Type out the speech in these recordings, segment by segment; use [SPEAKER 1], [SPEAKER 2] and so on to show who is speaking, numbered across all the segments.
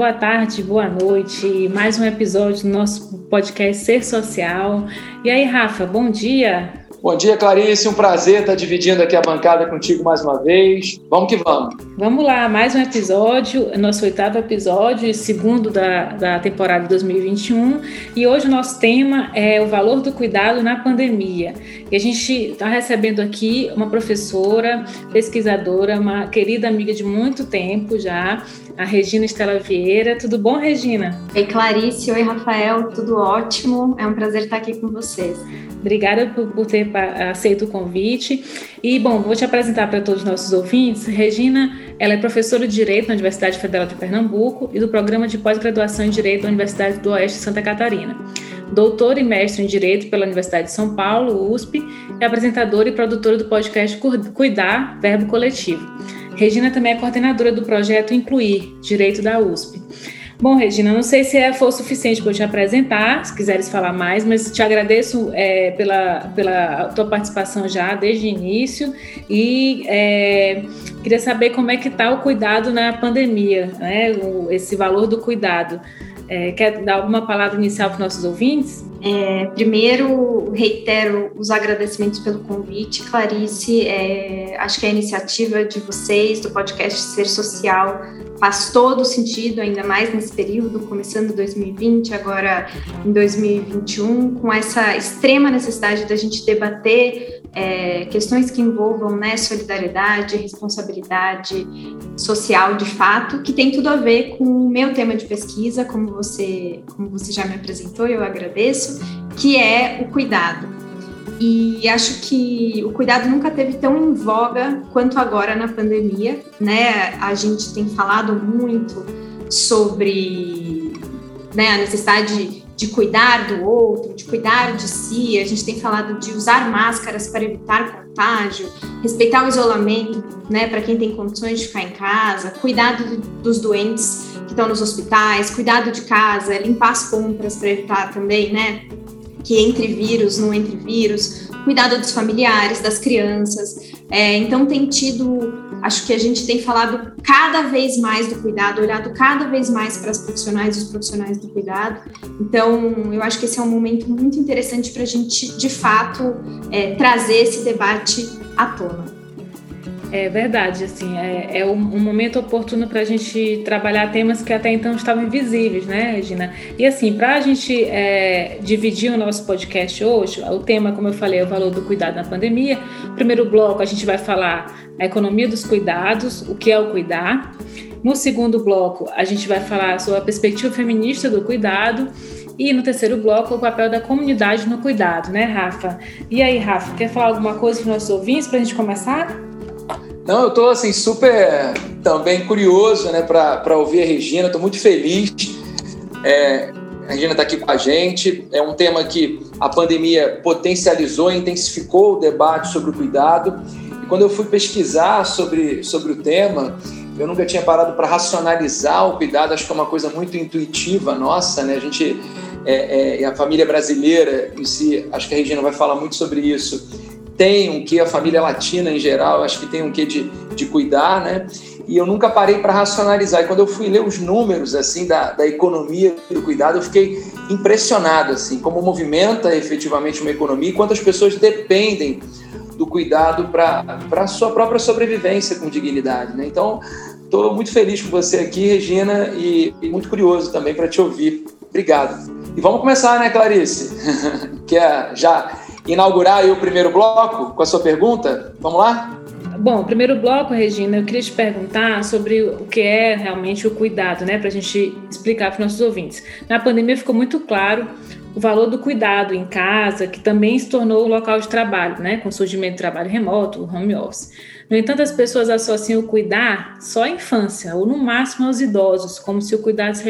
[SPEAKER 1] boa tarde, boa noite. Mais um episódio do nosso podcast Ser Social. E aí, Rafa, bom dia.
[SPEAKER 2] Bom dia, Clarice. Um prazer estar dividindo aqui a bancada contigo mais uma vez. Vamos que vamos.
[SPEAKER 1] Vamos lá, mais um episódio, nosso oitavo episódio, segundo da, da temporada 2021. E hoje o nosso tema é o valor do cuidado na pandemia. E a gente está recebendo aqui uma professora, pesquisadora, uma querida amiga de muito tempo já, a Regina Estela Vieira. Tudo bom, Regina?
[SPEAKER 3] Oi, Clarice. Oi, Rafael. Tudo ótimo. É um prazer estar aqui com vocês.
[SPEAKER 1] Obrigada por, por ter aceito o convite. E, bom, vou te apresentar para todos os nossos ouvintes. Regina, ela é professora de Direito na Universidade Federal de Pernambuco e do Programa de Pós-Graduação em Direito da Universidade do Oeste de Santa Catarina. Doutora e mestre em Direito pela Universidade de São Paulo, USP, e apresentadora e produtora do podcast Cuidar, Verbo Coletivo. Regina também é coordenadora do projeto Incluir, Direito da USP. Bom, Regina, não sei se é, for suficiente para eu te apresentar, se quiseres falar mais, mas te agradeço é, pela, pela tua participação já desde o início e é, queria saber como é que está o cuidado na pandemia, né? O, esse valor do cuidado. É, quer dar alguma palavra inicial para os nossos ouvintes?
[SPEAKER 3] É, primeiro, reitero os agradecimentos pelo convite, Clarice. É, acho que a iniciativa de vocês, do podcast Ser Social, faz todo sentido, ainda mais nesse período, começando 2020, agora em 2021, com essa extrema necessidade da gente debater é, questões que envolvam né, solidariedade, responsabilidade social de fato, que tem tudo a ver com o meu tema de pesquisa, como você, como você já me apresentou, eu agradeço, que é o cuidado. E acho que o cuidado nunca teve tão em voga quanto agora na pandemia, né? A gente tem falado muito sobre né, a necessidade de cuidar do outro, de cuidar de si. A gente tem falado de usar máscaras para evitar contágio, respeitar o isolamento, né, para quem tem condições de ficar em casa, cuidado dos doentes que estão nos hospitais, cuidado de casa, limpar as compras para evitar também, né, que entre vírus, não entre vírus, cuidado dos familiares, das crianças. É, então tem tido, acho que a gente tem falado cada vez mais do cuidado, olhado cada vez mais para as profissionais e os profissionais do cuidado. Então eu acho que esse é um momento muito interessante para a gente, de fato, é, trazer esse debate à tona.
[SPEAKER 1] É verdade, assim, é, é um, um, momento oportuno para a gente trabalhar temas que até então estavam invisíveis, né, Regina? E assim, para a gente é, dividir o nosso podcast hoje, o tema, como eu falei, é o valor do cuidado na pandemia. primeiro bloco, a gente vai falar a economia dos cuidados, o que é o cuidar. No segundo bloco, a gente vai falar sobre a perspectiva feminista do cuidado. E no terceiro bloco, o papel da comunidade no cuidado, né, Rafa? E aí, Rafa, quer falar alguma coisa para os nossos ouvintes para a gente começar?
[SPEAKER 2] Não, eu estou assim super também curioso, né, para ouvir a Regina. Estou muito feliz. É, a Regina está aqui com a gente. É um tema que a pandemia potencializou, intensificou o debate sobre o cuidado. E quando eu fui pesquisar sobre, sobre o tema, eu nunca tinha parado para racionalizar o cuidado. Acho que é uma coisa muito intuitiva nossa, né? A gente é, é, a família brasileira em si, acho que a Regina vai falar muito sobre isso tem um que a família latina em geral, acho que tem um que de, de cuidar, né? E eu nunca parei para racionalizar. E quando eu fui ler os números assim da, da economia do cuidado, eu fiquei impressionado assim, como movimenta efetivamente uma economia e quantas pessoas dependem do cuidado para a sua própria sobrevivência com dignidade, né? Então, estou muito feliz com você aqui, Regina, e, e muito curioso também para te ouvir. Obrigado. E vamos começar, né, Clarice? que é já inaugurar o primeiro bloco com a sua pergunta? Vamos lá?
[SPEAKER 1] Bom, primeiro bloco, Regina, eu queria te perguntar sobre o que é realmente o cuidado, né, para a gente explicar para os nossos ouvintes. Na pandemia ficou muito claro o valor do cuidado em casa, que também se tornou o local de trabalho, né, com o surgimento do trabalho remoto, o home office. No entanto, as pessoas associam o cuidar só à infância, ou no máximo aos idosos, como se o cuidado se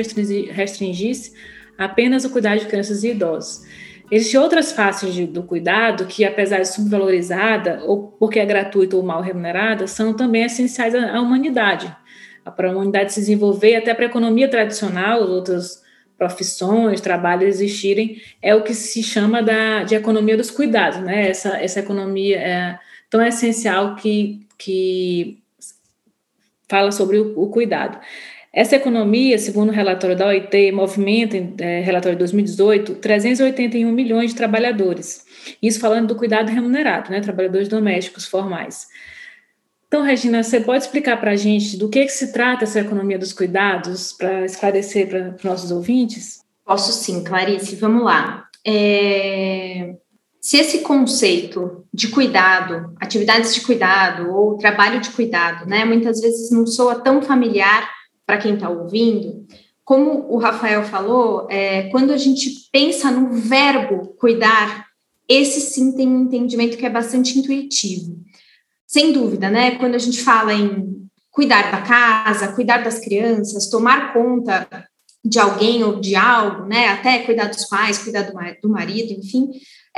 [SPEAKER 1] restringisse apenas ao cuidar de crianças e idosos. Existem outras faces de, do cuidado que, apesar de subvalorizada, ou porque é gratuita ou mal remunerada, são também essenciais à, à humanidade. Para a humanidade se desenvolver, até para a economia tradicional, outras profissões, trabalhos existirem, é o que se chama da, de economia dos cuidados, né? Essa, essa economia é tão essencial que, que fala sobre o, o cuidado. Essa economia, segundo o relatório da OIT, movimenta, é, relatório de 2018, 381 milhões de trabalhadores. Isso falando do cuidado remunerado, né, trabalhadores domésticos formais. Então, Regina, você pode explicar para a gente do que, que se trata essa economia dos cuidados, para esclarecer para os nossos ouvintes?
[SPEAKER 3] Posso sim, Clarice, vamos lá. É... Se esse conceito de cuidado, atividades de cuidado ou trabalho de cuidado, né, muitas vezes não soa tão familiar para quem está ouvindo, como o Rafael falou, é, quando a gente pensa no verbo cuidar, esse sim tem um entendimento que é bastante intuitivo. Sem dúvida, né? Quando a gente fala em cuidar da casa, cuidar das crianças, tomar conta de alguém ou de algo, né? Até cuidar dos pais, cuidar do, do marido, enfim.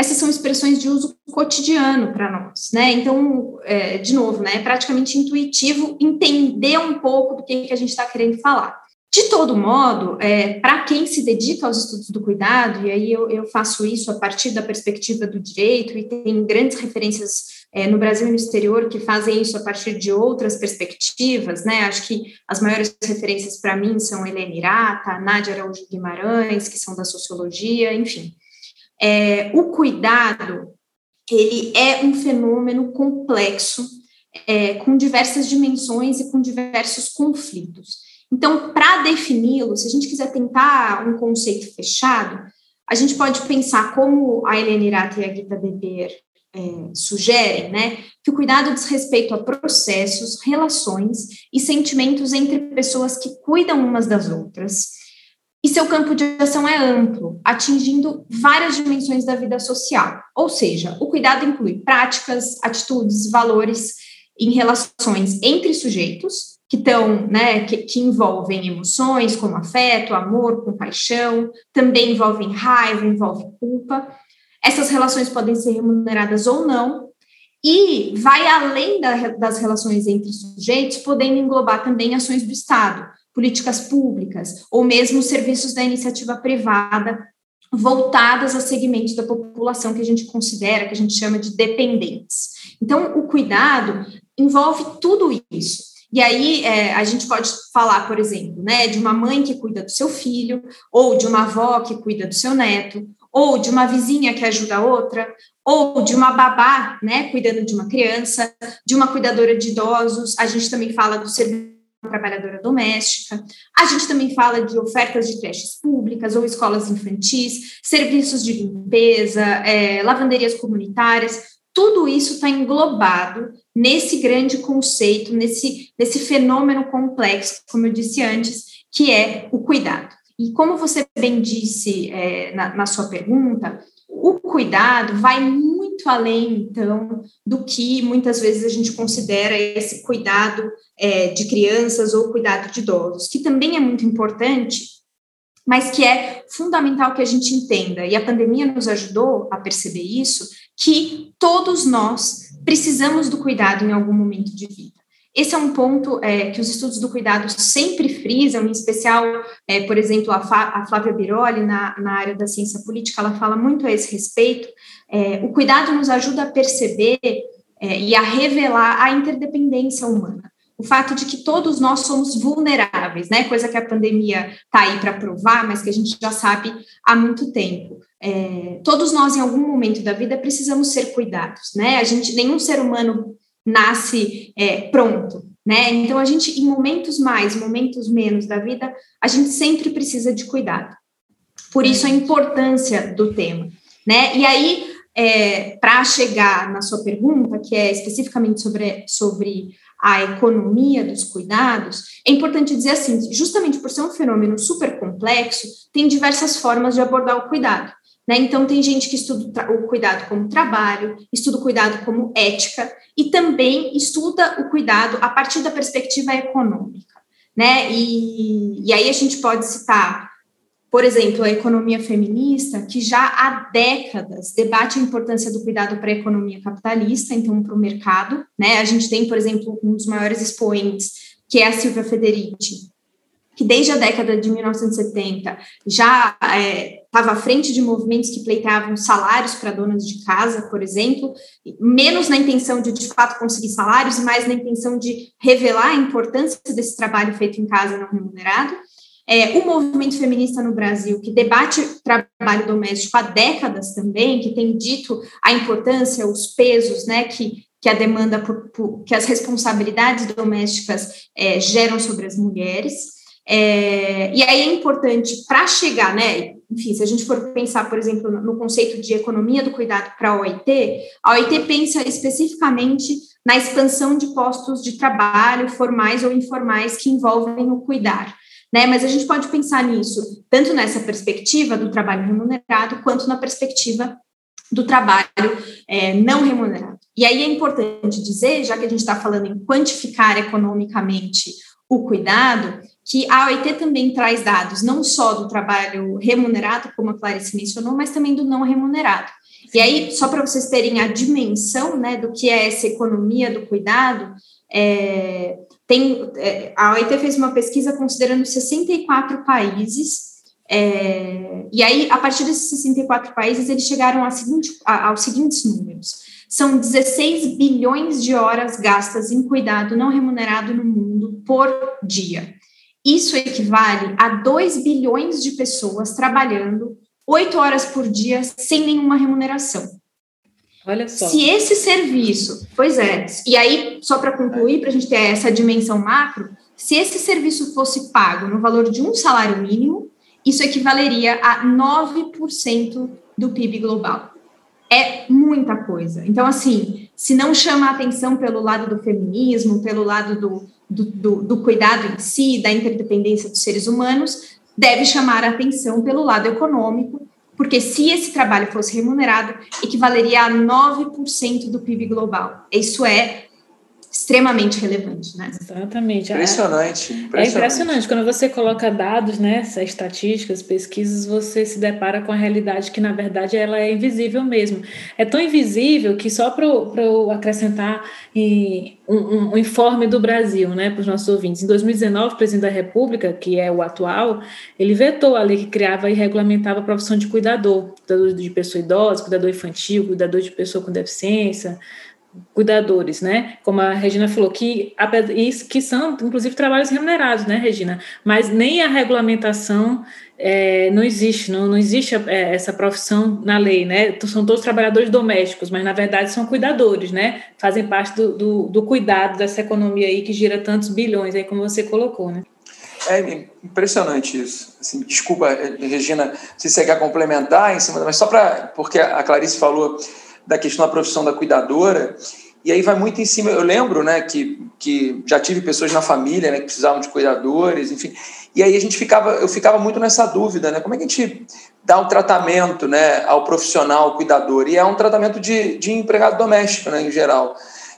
[SPEAKER 3] Essas são expressões de uso cotidiano para nós, né? Então, é, de novo, né? É praticamente intuitivo entender um pouco do que, que a gente está querendo falar. De todo modo, é, para quem se dedica aos estudos do cuidado, e aí eu, eu, faço isso a partir da perspectiva do direito, e tem grandes referências é, no Brasil e no exterior que fazem isso a partir de outras perspectivas, né? Acho que as maiores referências para mim são Helena Irata, Nádia Araújo Guimarães, que são da sociologia, enfim. É, o cuidado, ele é um fenômeno complexo, é, com diversas dimensões e com diversos conflitos. Então, para defini-lo, se a gente quiser tentar um conceito fechado, a gente pode pensar como a Helena Irata e a Gita Weber é, sugerem, né, que o cuidado diz respeito a processos, relações e sentimentos entre pessoas que cuidam umas das outras. E seu campo de ação é amplo, atingindo várias dimensões da vida social. Ou seja, o cuidado inclui práticas, atitudes, valores em relações entre sujeitos, que estão, né, que, que, envolvem emoções como afeto, amor, compaixão, também envolvem raiva, envolve culpa, essas relações podem ser remuneradas ou não, e vai além da, das relações entre sujeitos, podendo englobar também ações do Estado, políticas públicas, ou mesmo serviços da iniciativa privada voltadas a segmentos da população que a gente considera, que a gente chama de dependentes. Então, o cuidado envolve tudo isso. E aí é, a gente pode falar, por exemplo, né, de uma mãe que cuida do seu filho, ou de uma avó que cuida do seu neto, ou de uma vizinha que ajuda a outra, ou de uma babá, né, cuidando de uma criança, de uma cuidadora de idosos. A gente também fala do serviço trabalhadora doméstica. A gente também fala de ofertas de creches públicas ou escolas infantis, serviços de limpeza, é, lavanderias comunitárias. Tudo isso está englobado nesse grande conceito, nesse, nesse fenômeno complexo, como eu disse antes, que é o cuidado. E como você bem disse é, na, na sua pergunta, o cuidado vai muito além, então, do que muitas vezes a gente considera esse cuidado é, de crianças ou cuidado de idosos, que também é muito importante, mas que é fundamental que a gente entenda, e a pandemia nos ajudou a perceber isso, que todos nós precisamos do cuidado em algum momento de vida. Esse é um ponto é, que os estudos do cuidado sempre frisam, em especial, é, por exemplo, a, a, Flávia Biroli, na, na área da ciência política, ela fala muito a esse respeito. É, o cuidado nos ajuda a perceber é, e a revelar a interdependência humana. O fato de que todos nós somos vulneráveis, né? Coisa que a pandemia está aí para provar, mas que a gente já sabe há muito tempo. É, todos nós, em algum momento da vida, precisamos ser cuidados, né? A gente, nenhum ser humano nasce é, pronto, né? Então a gente, em momentos mais, momentos menos da vida, a gente sempre precisa de cuidado. Por isso a importância do tema, né? E aí, é, para chegar na sua pergunta, que é especificamente sobre, sobre a economia dos cuidados, é importante dizer assim, justamente por ser um fenômeno super complexo, tem diversas formas de abordar o cuidado. Né? Então, tem gente que estuda o cuidado como trabalho, estuda o cuidado como ética, e também estuda o cuidado a partir da perspectiva econômica. Né? E, e aí a gente pode citar, por exemplo, a economia feminista, que já há décadas debate a importância do cuidado para a economia capitalista, então para o mercado. Né? A gente tem, por exemplo, um dos maiores expoentes, que é a Silvia Federici, que desde a década de 1970 já é, estava à frente de movimentos que pleiteavam salários para donas de casa, por exemplo, menos na intenção de de fato conseguir salários mais na intenção de revelar a importância desse trabalho feito em casa não remunerado. É, o movimento feminista no Brasil, que debate trabalho doméstico há décadas também, que tem dito a importância, os pesos, né, que, que a demanda, por, por, que as responsabilidades domésticas é, geram sobre as mulheres. É, e aí é importante para chegar, né? Enfim, se a gente for pensar, por exemplo, no conceito de economia do cuidado para a OIT, a OIT pensa especificamente na expansão de postos de trabalho formais ou informais que envolvem o cuidar. Né? Mas a gente pode pensar nisso tanto nessa perspectiva do trabalho remunerado, quanto na perspectiva do trabalho é, não remunerado. E aí é importante dizer, já que a gente está falando em quantificar economicamente o cuidado, que a OIT também traz dados não só do trabalho remunerado, como a Clarice mencionou, mas também do não remunerado. E aí, só para vocês terem a dimensão né, do que é essa economia do cuidado, é, tem, é, a OIT fez uma pesquisa considerando 64 países, é, e aí, a partir desses 64 países, eles chegaram seguinte, a, aos seguintes números. São 16 bilhões de horas gastas em cuidado não remunerado no mundo por dia. Isso equivale a 2 bilhões de pessoas trabalhando 8 horas por dia sem nenhuma remuneração.
[SPEAKER 1] Olha só.
[SPEAKER 3] Se esse serviço, pois é, e aí, só para concluir, para a gente ter essa dimensão macro, se esse serviço fosse pago no valor de um salário mínimo, isso equivaleria a 9% do PIB global. É muita coisa. Então, assim, se não chama a atenção pelo lado do feminismo, pelo lado do, do, do, do cuidado em si, da interdependência dos seres humanos, deve chamar a atenção pelo lado econômico, porque se esse trabalho fosse remunerado, equivaleria a 9% do PIB global. Isso é extremamente relevante, né?
[SPEAKER 1] Exatamente.
[SPEAKER 2] Impressionante,
[SPEAKER 1] impressionante. É impressionante. Quando você coloca dados, né, estatísticas, pesquisas, você se depara com a realidade que, na verdade, ela é invisível mesmo. É tão invisível que só para eu acrescentar um, um, um, informe do Brasil, né, para os nossos ouvintes. Em 2019, o presidente da República, que é o atual, ele vetou a lei que criava e regulamentava a profissão de cuidador, cuidador de pessoa idosa, cuidador infantil, cuidador de pessoa com deficiência, cuidadores, né? Como a Regina falou, que, que são, inclusive, trabalhos remunerados, né, Regina? Mas nem a regulamentação é, não existe, não, não existe é, essa profissão na lei, né? São todos trabalhadores domésticos, mas na verdade são cuidadores, né? Fazem parte do, do, do cuidado dessa economia aí que gira tantos bilhões aí, como você colocou, né?
[SPEAKER 2] É impressionante isso. Assim, desculpa, Regina, se você quer complementar em cima, mas só para porque a Clarice falou da questão da profissão da cuidadora. E aí vai muito em cima. Eu lembro, né, que, que já tive pessoas na família, né, que precisavam de cuidadores, enfim. E aí a gente ficava, eu ficava muito nessa dúvida, né, como é que a gente dá um tratamento, né, ao profissional cuidador? E é um tratamento de, de empregado doméstico, né, em geral,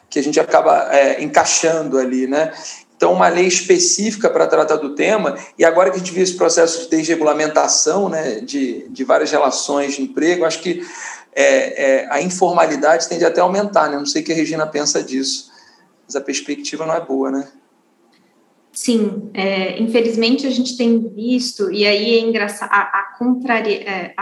[SPEAKER 2] que a gente acaba é, encaixando ali, né. Então, uma lei específica para tratar do tema, e agora que a gente viu esse processo de desregulamentação né, de, de várias relações de emprego, acho que é, é, a informalidade tende até a aumentar, né? Não sei o que a Regina pensa disso, mas a perspectiva não é boa, né?
[SPEAKER 3] Sim, é, infelizmente a gente tem visto, e aí é engraçado, a, a contraria, é,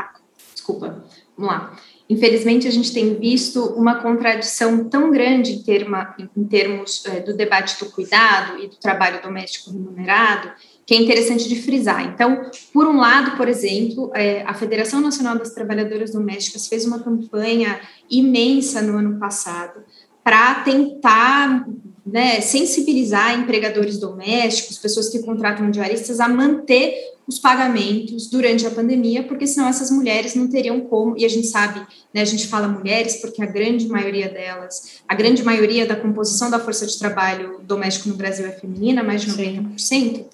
[SPEAKER 3] desculpa, vamos lá. Infelizmente a gente tem visto uma contradição tão grande em, terma, em termos é, do debate do cuidado e do trabalho doméstico remunerado, que é interessante de frisar. Então, por um lado, por exemplo, é, a Federação Nacional das Trabalhadoras Domésticas fez uma campanha imensa no ano passado para tentar né, sensibilizar empregadores domésticos, pessoas que contratam diaristas, a manter os pagamentos durante a pandemia, porque senão essas mulheres não teriam como, e a gente sabe, né, a gente fala mulheres porque a grande maioria delas, a grande maioria da composição da força de trabalho doméstico no Brasil é feminina, mais de 90%.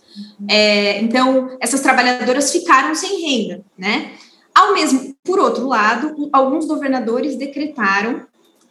[SPEAKER 3] É, então, essas trabalhadoras ficaram sem renda, né? Ao mesmo, por outro lado, alguns governadores decretaram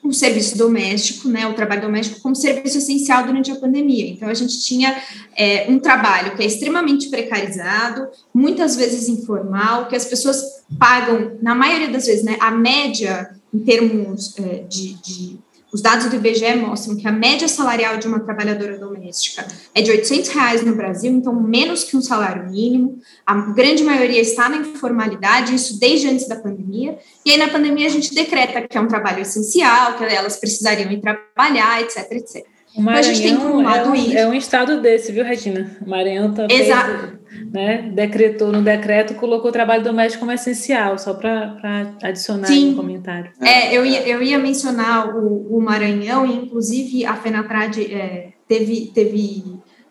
[SPEAKER 3] o serviço doméstico, né, o trabalho doméstico como serviço essencial durante a pandemia. Então, a gente tinha é, um trabalho que é extremamente precarizado, muitas vezes informal, que as pessoas pagam, na maioria das vezes, né, a média em termos é, de, de Os dados do IBGE mostram que a média salarial de uma trabalhadora doméstica é de 800 reais no Brasil, então menos que um salário mínimo. A grande maioria está na informalidade, isso desde antes da pandemia. E aí, na pandemia, a gente decreta que é um trabalho essencial, que elas precisariam ir trabalhar, etc, etc.
[SPEAKER 1] O Maranhão então, a gente tem por um lado é um, é um estado desse, viu, Regina? O Maranhão também. Exato né, decretou no decreto, colocou o trabalho doméstico como essencial, só para adicionar Sim. um comentário.
[SPEAKER 3] É, eu ia, eu ia mencionar o, o Maranhão, e inclusive a FENATRAD é, teve, teve,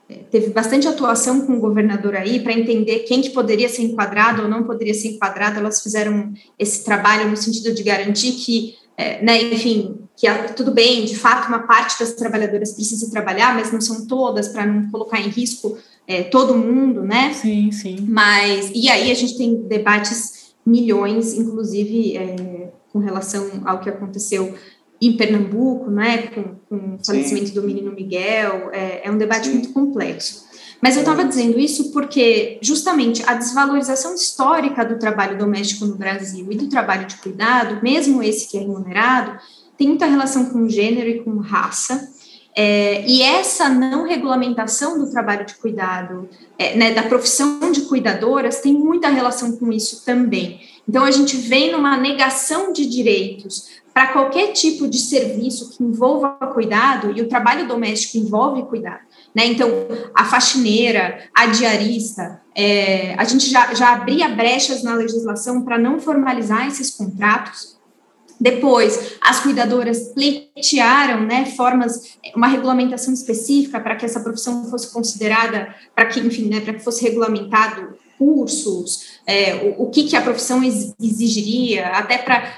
[SPEAKER 3] é, teve bastante atuação com o governador aí para entender quem que poderia ser enquadrado ou não poderia ser enquadrado. Elas fizeram esse trabalho no sentido de garantir que, é, né, enfim, que tudo bem, de fato, uma parte das trabalhadoras precisa trabalhar, mas não são todas, para não colocar em risco é, todo mundo, né?
[SPEAKER 1] Sim, sim.
[SPEAKER 3] Mas, e aí a gente tem debates milhões, inclusive é, com relação ao que aconteceu em Pernambuco, né, com, com o falecimento sim. do menino Miguel, é, é um debate sim. muito complexo. Mas eu estava dizendo isso porque, justamente, a desvalorização histórica do trabalho doméstico no Brasil e do trabalho de cuidado, mesmo esse que é remunerado, tem muita relação com gênero e com raça. É, e essa não regulamentação do trabalho de cuidado, é, né, da profissão de cuidadoras, tem muita relação com isso também. Então, a gente vem numa negação de direitos para qualquer tipo de serviço que envolva cuidado, e o trabalho doméstico envolve cuidado. Né? Então, a faxineira, a diarista, é, a gente já, já abria brechas na legislação para não formalizar esses contratos, depois, as cuidadoras pleitearam né, formas, uma regulamentação específica para que essa profissão fosse considerada, para que, enfim, né, para que fosse regulamentado cursos, é, o, o que, que a profissão exigiria, até para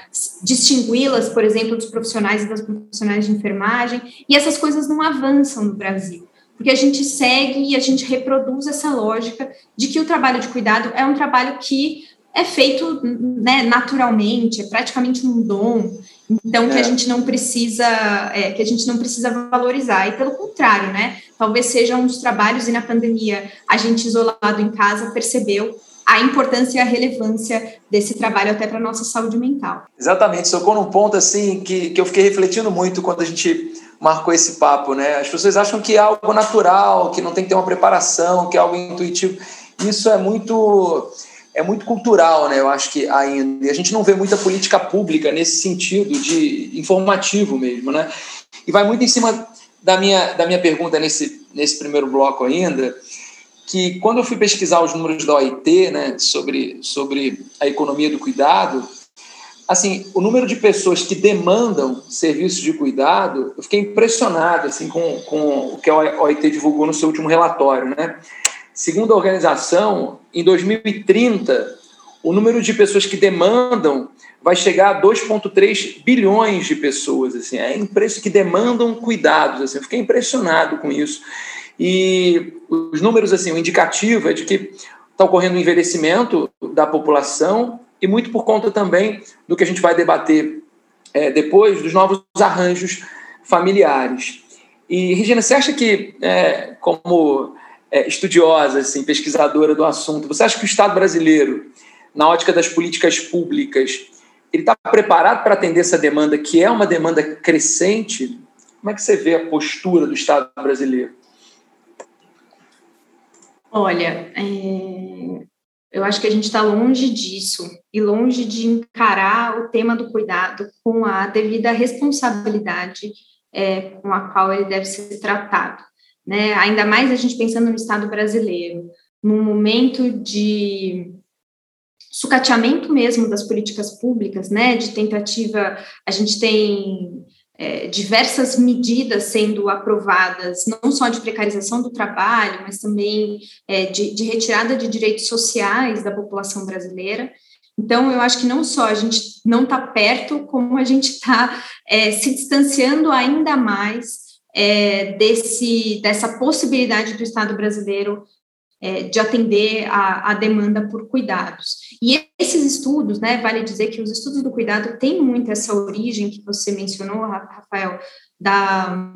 [SPEAKER 3] distingui-las, por exemplo, dos profissionais e das profissionais de enfermagem, e essas coisas não avançam no Brasil porque a gente segue e a gente reproduz essa lógica de que o trabalho de cuidado é um trabalho que é feito né, naturalmente, é praticamente um dom, então é. que a é. gente não precisa, é, que a gente não precisa valorizar. E pelo contrário, né? Talvez sejam uns trabalhos e na pandemia a gente isolado em casa percebeu a importância e a relevância desse trabalho até para a nossa saúde mental.
[SPEAKER 2] Exatamente, tocou num ponto assim que, que eu fiquei refletindo muito quando a gente marcou esse papo, né? As pessoas acham que é algo natural, que não tem que ter uma preparação, que é algo intuitivo. Isso é muito é muito cultural, né? Eu acho que ainda. E a gente não vê muita política pública nesse sentido de informativo mesmo, né? E vai muito em cima da minha, da minha pergunta nesse, nesse primeiro bloco ainda, que quando eu fui pesquisar os números da OIT, né, sobre, sobre a economia do cuidado, assim, o número de pessoas que demandam serviços de cuidado, eu fiquei impressionado assim com, com o que a OIT divulgou no seu último relatório, né? Segundo a organização, em 2030, o número de pessoas que demandam vai chegar a 2,3 bilhões de pessoas. Assim, é impresso que demandam cuidados. Assim, eu fiquei impressionado com isso. E os números, assim, o indicativo é de que está ocorrendo um envelhecimento da população e muito por conta também do que a gente vai debater é, depois, dos novos arranjos familiares. E, Regina, você acha que, é, como é, estudiosa, assim, pesquisadora do assunto, você acha que o Estado brasileiro, na ótica das políticas públicas, ele está preparado para atender essa demanda, que é uma demanda crescente? Como é que você vê a postura do Estado brasileiro?
[SPEAKER 3] Olha, é, eu acho que a gente está longe disso e longe de encarar o tema do cuidado com a devida responsabilidade é, com a qual ele deve ser tratado né? Ainda mais a gente pensando no Estado brasileiro, num momento de sucateamento mesmo das políticas públicas, né? De tentativa, a gente tem é, diversas medidas sendo aprovadas, não só de precarização do trabalho, mas também é, de, de, retirada de direitos sociais da população brasileira. Então, eu acho que não só a gente não está perto, como a gente está é, se distanciando ainda mais é, desse, dessa possibilidade do Estado brasileiro é, de atender a, a, demanda por cuidados. E esses estudos, né, vale dizer que os estudos do cuidado têm muito essa origem que você mencionou, Rafael, da,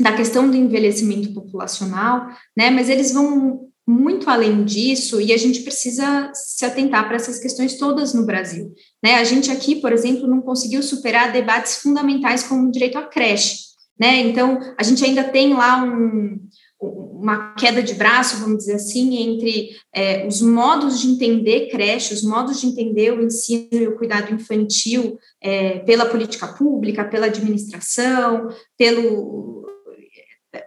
[SPEAKER 3] da questão do envelhecimento populacional, né, mas eles vão muito além disso e a gente precisa se atentar para essas questões todas no Brasil. Né? A gente aqui, por exemplo, não conseguiu superar debates fundamentais como o direito à creche. Né? Então, a gente ainda tem lá um, uma queda de braço, vamos dizer assim, entre é, os modos de entender creche, os modos de entender o ensino e o cuidado infantil é, pela política pública, pela administração, pelo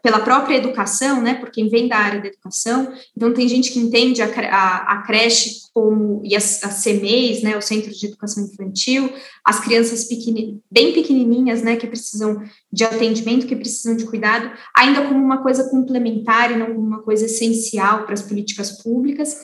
[SPEAKER 3] pela própria educação, né, por quem vem da área da educação, então tem gente que entende a, a, a creche como, e as, as CMEs, né, os Centros de Educação Infantil, as crianças pequeni, bem pequenininhas, né, que precisam de atendimento, que precisam de cuidado, ainda como uma coisa complementar e não como uma coisa essencial para as políticas públicas,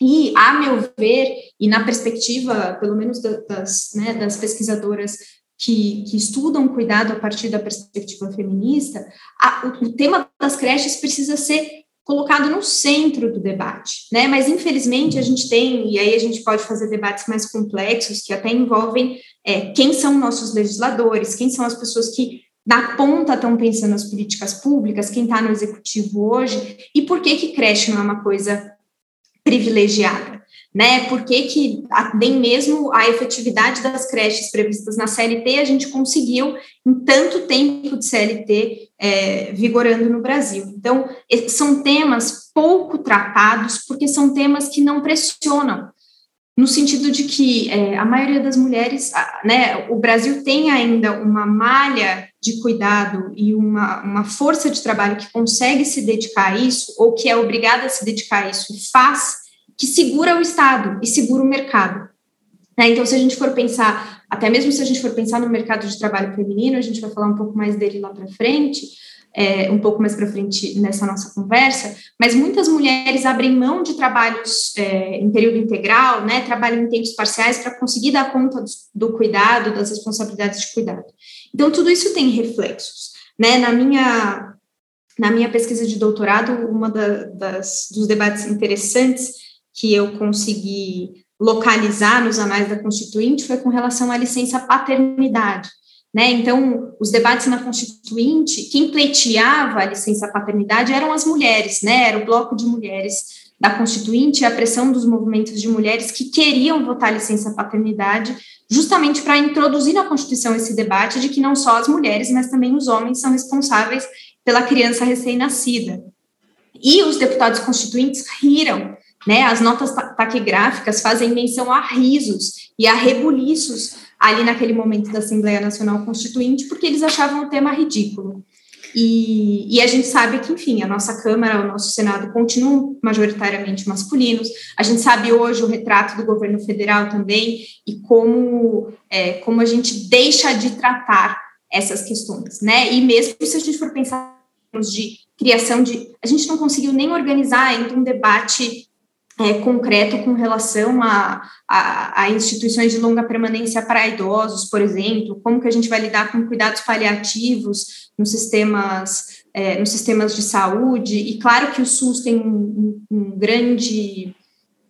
[SPEAKER 3] e, a meu ver, e na perspectiva, pelo menos das, né, das pesquisadoras que, que, estudam cuidado a partir da perspectiva feminista, a, o, o, tema das creches precisa ser colocado no centro do debate, né? Mas infelizmente a gente tem, e aí a gente pode fazer debates mais complexos que até envolvem é, quem são nossos legisladores, quem são as pessoas que na ponta estão pensando as políticas públicas, quem está no executivo hoje, e por que que creche não é uma coisa privilegiada? Né? Por que, que nem mesmo a efetividade das creches previstas na CLT a gente conseguiu em tanto tempo de CLT é, vigorando no Brasil? Então, são temas pouco tratados, porque são temas que não pressionam, no sentido de que é, a maioria das mulheres, né, o Brasil tem ainda uma malha de cuidado e uma, uma força de trabalho que consegue se dedicar a isso, ou que é obrigada a se dedicar a isso e faz que segura o Estado e segura o mercado. Né? Então, se a gente for pensar, até mesmo se a gente for pensar no mercado de trabalho feminino, a gente vai falar um pouco mais dele lá para frente, é, um pouco mais para frente nessa nossa conversa, mas muitas mulheres abrem mão de trabalhos é, em período integral, né, trabalham em tempos parciais para conseguir dar conta do, do, cuidado, das responsabilidades de cuidado. Então, tudo isso tem reflexos. Né? Na minha na minha pesquisa de doutorado, uma da, das, dos debates interessantes que eu consegui localizar nos anais da Constituinte foi com relação à licença paternidade. Né? Então, os debates na Constituinte, quem pleiteava a licença paternidade eram as mulheres, né? era o bloco de mulheres da Constituinte, a pressão dos movimentos de mulheres que queriam votar licença paternidade, justamente para introduzir na Constituição esse debate de que não só as mulheres, mas também os homens são responsáveis pela criança recém-nascida. E os deputados constituintes riram né? As notas taquigráficas fazem menção a risos e a rebuliços ali naquele momento da Assembleia Nacional Constituinte, porque eles achavam o tema ridículo. E, e, a gente sabe que, enfim, a nossa Câmara, o nosso Senado continuam majoritariamente masculinos. A gente sabe hoje o retrato do governo federal também e como, é, como a gente deixa de tratar essas questões, né? E mesmo se a gente for pensar de criação de. A gente não conseguiu nem organizar ainda um debate é, concreto com relação a, a, a, instituições de longa permanência para idosos, por exemplo, como que a gente vai lidar com cuidados paliativos nos sistemas, é, nos sistemas de saúde, e claro que o SUS tem um, um grande...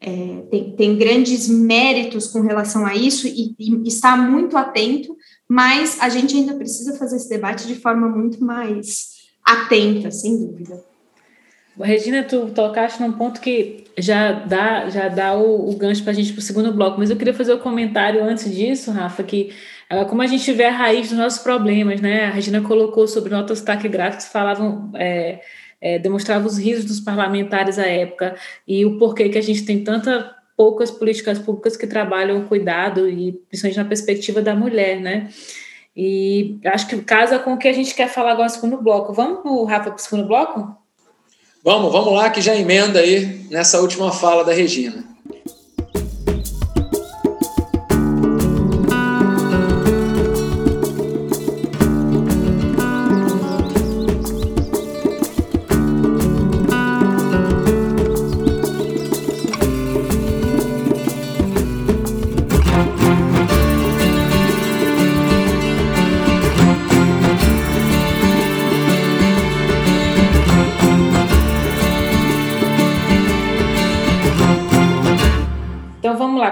[SPEAKER 3] É, tem, tem, grandes méritos com relação a isso e, e está muito atento, mas a gente ainda precisa fazer esse debate de forma muito mais atenta, sem dúvida.
[SPEAKER 1] Regina, tu tocaste num ponto que já dá, já dá o, o gancho para a gente para o segundo bloco, mas eu queria fazer um comentário antes disso, Rafa, que uh, como a gente vê a raiz dos nossos problemas, né? A Regina colocou sobre notas taquigráficas que falavam, é, é, demonstravam os risos dos parlamentares à época e o porquê que a gente tem tanta poucas políticas públicas que trabalham o cuidado e principalmente na perspectiva da mulher, né? E acho que casa com o que a gente quer falar agora no segundo bloco. Vamos, Rafa, para o segundo bloco?
[SPEAKER 2] Vamos, vamos lá, que já emenda aí nessa última fala da Regina.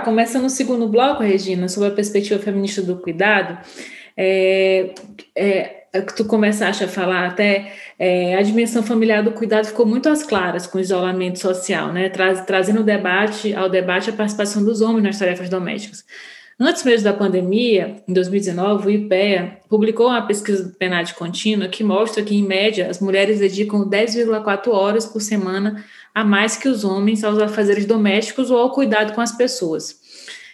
[SPEAKER 1] Começa no segundo bloco, Regina, sobre a perspectiva feminista do cuidado. é, é, é que tu começaste a falar até, é, a dimensão familiar do cuidado ficou muito às claras com o isolamento social, né? Traz, trazendo o debate, ao debate a participação dos homens nas tarefas domésticas. Antes mesmo da pandemia, em 2019, o IPEA publicou uma pesquisa PNAD contínua que mostra que, em média, as mulheres dedicam 10,4 horas por semana a mais que os homens aos afazeres domésticos ou ao cuidado com as pessoas.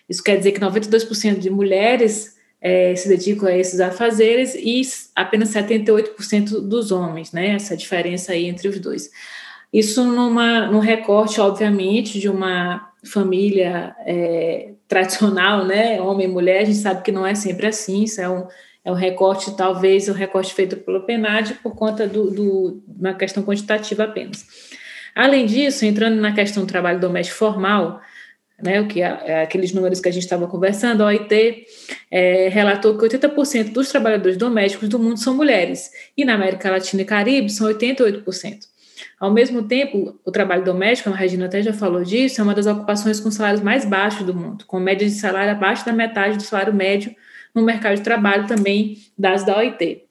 [SPEAKER 1] Isso quer dizer que 92% de mulheres é, se dedicam a esses afazeres e apenas 78% dos homens, né? Essa diferença aí entre os dois. Isso numa, num recorte, obviamente, de uma família é, tradicional, né, homem e mulher, a gente sabe que não é sempre assim, isso é um, é um recorte, talvez um recorte feito pelo PENAD por conta de do, do, uma questão quantitativa apenas. Além disso, entrando na questão do trabalho doméstico formal, né, o que é, é aqueles números que a gente estava conversando, a OIT é, relatou que 80% dos trabalhadores domésticos do mundo são mulheres, e na América Latina e Caribe são 88%. Ao mesmo tempo, o trabalho doméstico, a Regina até já falou disso, é uma das ocupações com salários mais baixos do mundo, com média de salário abaixo da metade do salário médio no mercado de trabalho também das da OIT.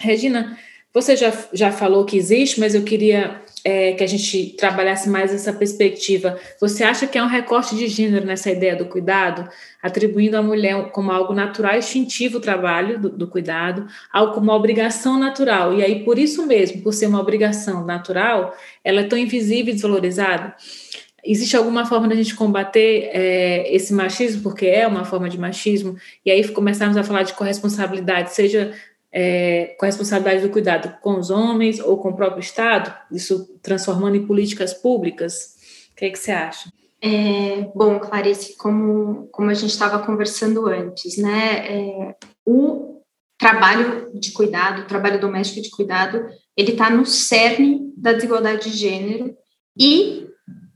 [SPEAKER 1] Regina, você já, já falou que existe, mas eu queria é, que a gente trabalhasse mais essa perspectiva. Você acha que é um recorte de gênero nessa ideia do cuidado, atribuindo à mulher como algo natural e instintivo o trabalho do, do, cuidado, algo como uma obrigação natural, e aí por isso mesmo, por ser uma obrigação natural, ela é tão invisível e desvalorizada? Existe alguma forma da gente combater é, esse machismo, porque é uma forma de machismo, e aí começarmos a falar de corresponsabilidade, seja é, com a responsabilidade do cuidado com os homens ou com o próprio Estado, isso transformando em políticas públicas? O que, é que você acha?
[SPEAKER 3] É, bom, Clarice, como, como a gente estava conversando antes, né, é, o trabalho de cuidado, o trabalho doméstico de cuidado, ele está no cerne da desigualdade de gênero e,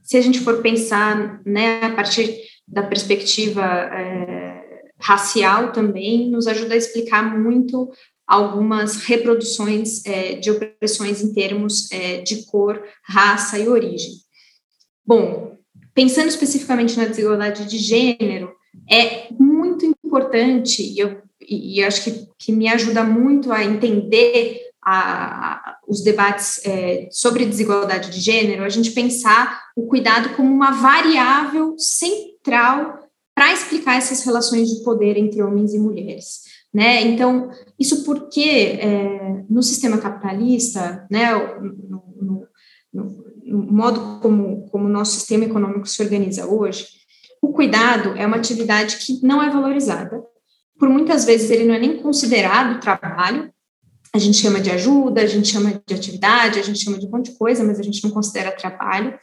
[SPEAKER 3] se a gente for pensar, né, a partir da perspectiva é, racial também, nos ajuda a explicar muito algumas reproduções é, de opressões em termos é, de cor, raça e origem. Bom, pensando especificamente na desigualdade de gênero, é muito importante, e eu e acho que, que me ajuda muito a entender a, os debates é, sobre desigualdade de gênero, a gente pensar o cuidado como uma variável central para explicar essas relações de poder entre homens e mulheres. Né? Então, isso porque é, no sistema capitalista, né, no, no, no, no modo como, como o nosso sistema econômico se organiza hoje, o cuidado é uma atividade que não é valorizada. Por muitas vezes ele não é nem considerado trabalho, a gente chama de ajuda, a gente chama de atividade, a gente chama de um monte de coisa, mas a gente não considera trabalho.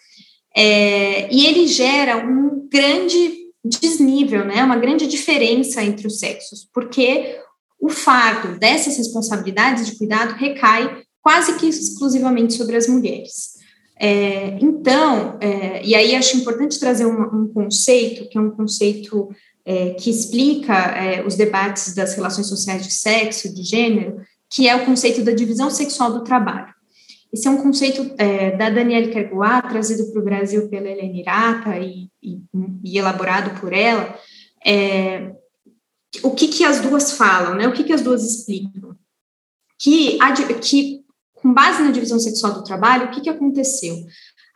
[SPEAKER 3] É, e ele gera um grande desnível, né, uma grande diferença entre os sexos, porque o fardo dessas responsabilidades de cuidado recai quase que exclusivamente sobre as mulheres. É, então, é, e aí acho importante trazer um, um, conceito, que é um conceito é, que explica é, os debates das relações sociais de sexo, de gênero, que é o conceito da divisão sexual do trabalho. Esse é um conceito é, da Danielle Kergoat, trazido para o Brasil pela Helena Irata e, e, e elaborado por ela. É, o que, que as duas falam, né? O que, que as duas explicam? Que, que, com base na divisão sexual do trabalho, o que, que aconteceu?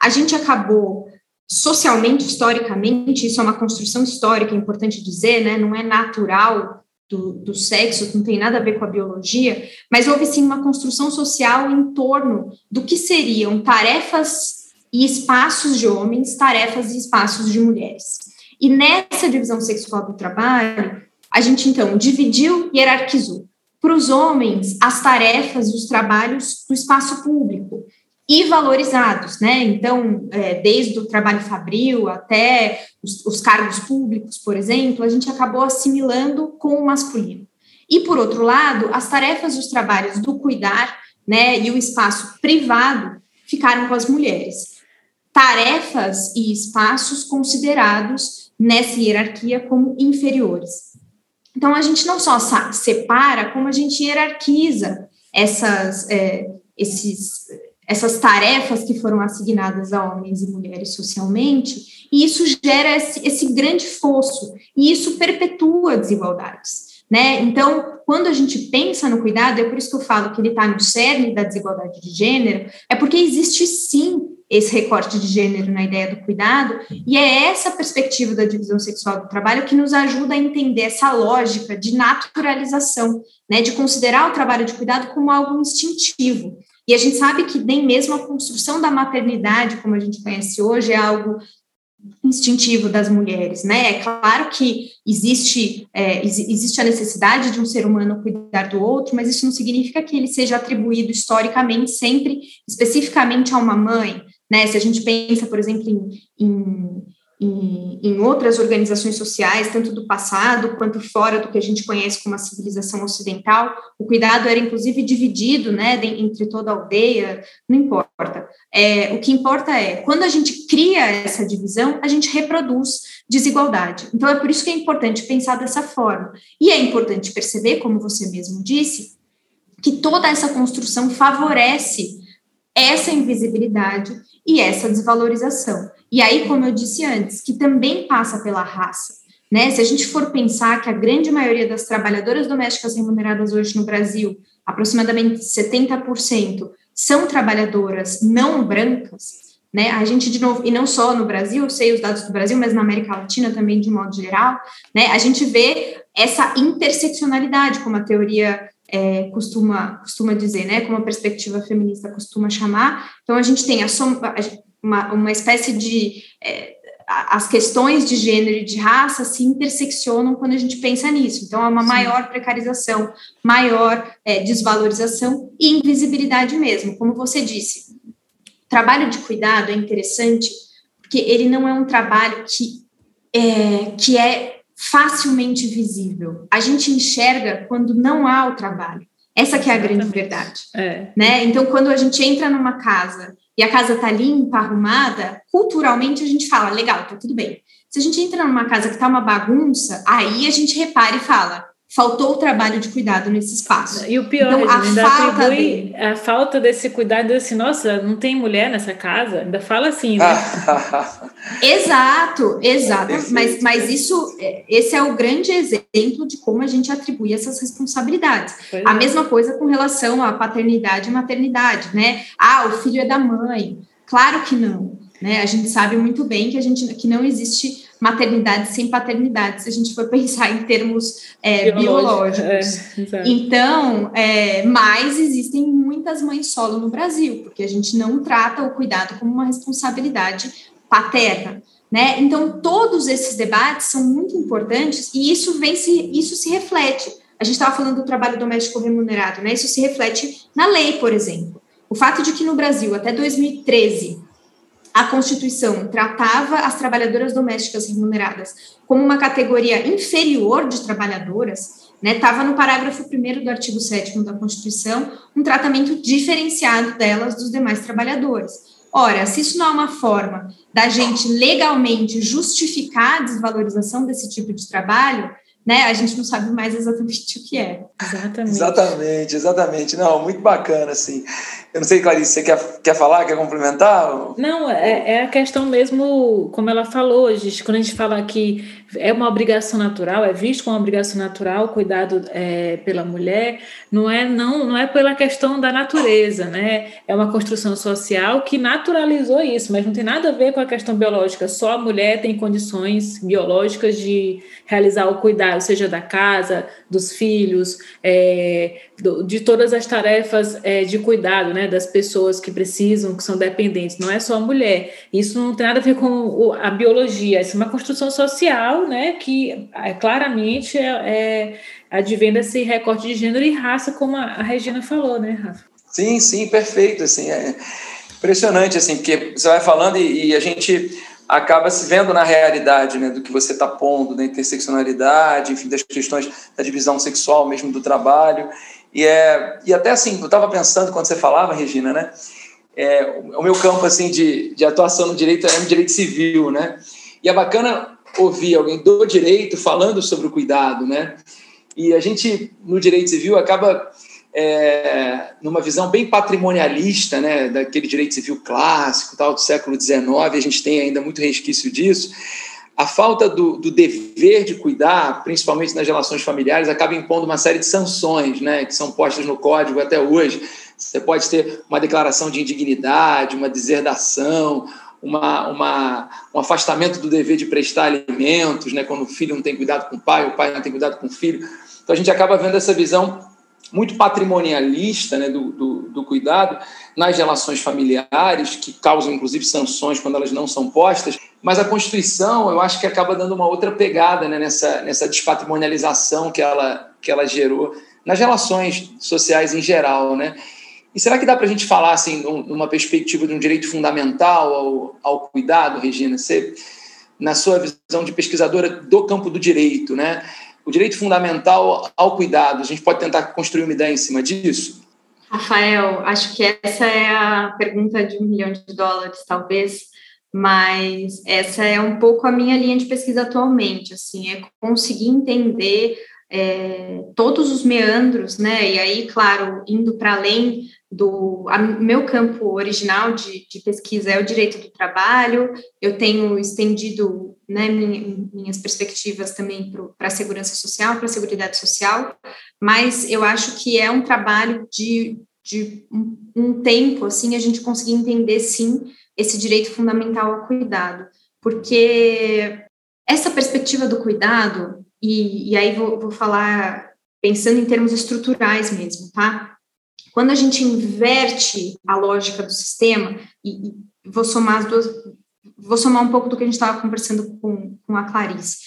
[SPEAKER 3] A gente acabou socialmente, historicamente, isso é uma construção histórica, é importante dizer, né? Não é natural do, do, sexo, não tem nada a ver com a biologia, mas houve sim uma construção social em torno do que seriam tarefas e espaços de homens, tarefas e espaços de mulheres. E nessa divisão sexual do trabalho, a gente então dividiu e hierarquizou. Para os homens, as tarefas e os trabalhos do espaço público e valorizados, né? Então, é, desde o trabalho fabril até os, os cargos públicos, por exemplo, a gente acabou assimilando com o masculino. E, por outro lado, as tarefas e os trabalhos do cuidar, né, e o espaço privado ficaram com as mulheres. Tarefas e espaços considerados nessa hierarquia como inferiores. Então, a gente não só separa, como a gente hierarquiza essas, é, esses, essas tarefas que foram assignadas a homens e mulheres socialmente, e isso gera esse, esse grande fosso, e isso perpetua desigualdades. Né? Então, quando a gente pensa no cuidado, é por isso que eu falo que ele está no cerne da desigualdade de gênero, é porque existe sim esse recorte de gênero na ideia do cuidado, e é essa perspectiva da divisão sexual do trabalho que nos ajuda a entender essa lógica de naturalização, né, de considerar o trabalho de cuidado como algo instintivo. E a gente sabe que nem mesmo a construção da maternidade, como a gente conhece hoje, é algo instintivo das mulheres, né? É claro que existe, é, existe a necessidade de um ser humano cuidar do outro, mas isso não significa que ele seja atribuído historicamente sempre especificamente a uma mãe, né? Se a gente pensa, por exemplo, em, em em, outras organizações sociais, tanto do passado quanto fora do que a gente conhece como a civilização ocidental. O cuidado era, inclusive, dividido né, entre toda a aldeia, não importa. É, o que importa é, quando a gente cria essa divisão, a gente reproduz desigualdade. Então, é por isso que é importante pensar dessa forma. E é importante perceber, como você mesmo disse, que toda essa construção favorece essa invisibilidade e essa desvalorização. E aí, como eu disse antes, que também passa pela raça. Né? Se a gente for pensar que a grande maioria das trabalhadoras domésticas remuneradas hoje no Brasil, aproximadamente 70%, são trabalhadoras não brancas, né? A gente, de novo, e não só no Brasil, eu sei os dados do Brasil, mas na América Latina também, de modo geral, né? A gente vê essa interseccionalidade, como a teoria é, costuma, costuma dizer, né? Como a perspectiva feminista costuma chamar. Então, a gente tem a, som, uma, uma espécie de. É, as questões de gênero e de raça se interseccionam quando a gente pensa nisso. Então, há uma Sim. maior precarização, maior é, desvalorização e invisibilidade mesmo. Como você disse, o trabalho de cuidado é interessante porque ele não é um trabalho que é, que é facilmente visível. A gente enxerga quando não há o trabalho. Essa que é a grande verdade. É. Né? Então, quando a gente entra numa casa e a casa tá limpa, arrumada, culturalmente a gente fala, legal, tá tudo bem. Se a gente entra numa casa que tá uma bagunça, aí a gente repara e fala, faltou o trabalho de cuidado nesse espaço.
[SPEAKER 1] E o pior, então, a ainda falta atribui de... a falta desse cuidado, assim, nossa, não tem mulher nessa casa? Ainda fala assim, né?
[SPEAKER 3] exato, exato. Mas, mas isso, esse é o grande exemplo de como a gente atribui essas responsabilidades. Pois a é. mesma coisa com relação à paternidade e maternidade, né? Ah, o filho é da mãe. Claro que não. Né? A gente sabe muito bem que a gente que não existe maternidade sem paternidade, se a gente for pensar em termos é, biológicos. É, então, é, mas existem muitas mães solo no Brasil, porque a gente não trata o cuidado como uma responsabilidade paterna. Né? Então, todos esses debates são muito importantes e isso vem se, isso se reflete. A gente estava falando do trabalho doméstico remunerado, né? Isso se reflete na lei, por exemplo. O fato de que no Brasil, até 2013, a Constituição tratava as trabalhadoras domésticas remuneradas como uma categoria inferior de trabalhadoras, estava né, no parágrafo 1 do artigo 7 da Constituição, um tratamento diferenciado delas dos demais trabalhadores. Ora, se isso não é uma forma da gente legalmente justificar a desvalorização desse tipo de trabalho, né, a gente não sabe mais exatamente o que é.
[SPEAKER 2] Exatamente. Exatamente, exatamente. Não, muito bacana, assim. Eu não sei, Clarice, você quer, quer falar, quer complementar?
[SPEAKER 1] Não, é, é a questão mesmo, como ela falou, gente, quando a gente fala que é uma obrigação natural, é visto como uma obrigação natural cuidado é, pela mulher, não é, não, não é pela questão da natureza, né? É uma construção social que naturalizou isso, mas não tem nada a ver com a questão biológica. Só a mulher tem condições biológicas de realizar o cuidado, seja da casa, dos filhos, é, de todas as tarefas é, de cuidado, né? Das pessoas que precisam, que são dependentes. Não é só a mulher. Isso não tem nada a ver com a biologia. Isso é uma construção social né, que é, claramente é, é, advém desse recorte de gênero e raça, como a, Regina falou, né, Rafa?
[SPEAKER 2] Sim, sim, perfeito, assim, é impressionante, assim, porque você vai falando e, e a gente acaba se vendo na realidade, né, do que você está pondo, da interseccionalidade, enfim, das questões da divisão sexual mesmo do trabalho, e, é, e até assim, eu estava pensando quando você falava, Regina, né, é, o meu campo, assim, de, de atuação no direito é no direito civil, né, e é bacana ouvir alguém do direito falando sobre o cuidado, né? E a gente, no direito civil, acaba é, numa visão bem patrimonialista, né, daquele direito civil clássico, tal, do século XIX, a gente tem ainda muito resquício disso, a falta do, do, dever de cuidar, principalmente nas relações familiares, acaba impondo uma série de sanções, né, que são postas no código até hoje. Você pode ter uma declaração de indignidade, uma deserdação, uma, uma, um afastamento do dever de prestar alimentos, né, quando o filho não tem cuidado com o pai, o pai não tem cuidado com o filho. Então a gente acaba vendo essa visão muito patrimonialista né, do, do, do, cuidado nas relações familiares, que causam inclusive sanções quando elas não são postas, mas a Constituição eu acho que acaba dando uma outra pegada né, nessa, nessa despatrimonialização que ela, que ela gerou nas relações sociais em geral. Né? E será que dá para a gente falar assim, numa perspectiva de um direito fundamental ao, ao cuidado, Regina? Você, na sua visão de pesquisadora do campo do direito, né? o direito fundamental ao cuidado. A gente pode tentar construir uma ideia em cima disso?
[SPEAKER 3] Rafael, acho que essa é a pergunta de um milhão de dólares, talvez, mas essa é um pouco a minha linha de pesquisa atualmente, assim, é conseguir entender é, todos os meandros, né? E aí, claro, indo para além do a, meu campo original de, de, pesquisa é o direito do trabalho. Eu tenho estendido né, minha, minhas perspectivas também para a segurança social, para a seguridade social, mas eu acho que é um trabalho de, de um, um tempo assim a gente conseguir entender sim esse direito fundamental ao cuidado, porque essa perspectiva do cuidado e, e aí vou, vou falar pensando em termos estruturais mesmo, tá? Quando a gente inverte a lógica do sistema, e, e vou somar as duas, vou somar um pouco do que a gente estava conversando com, com a Clarice.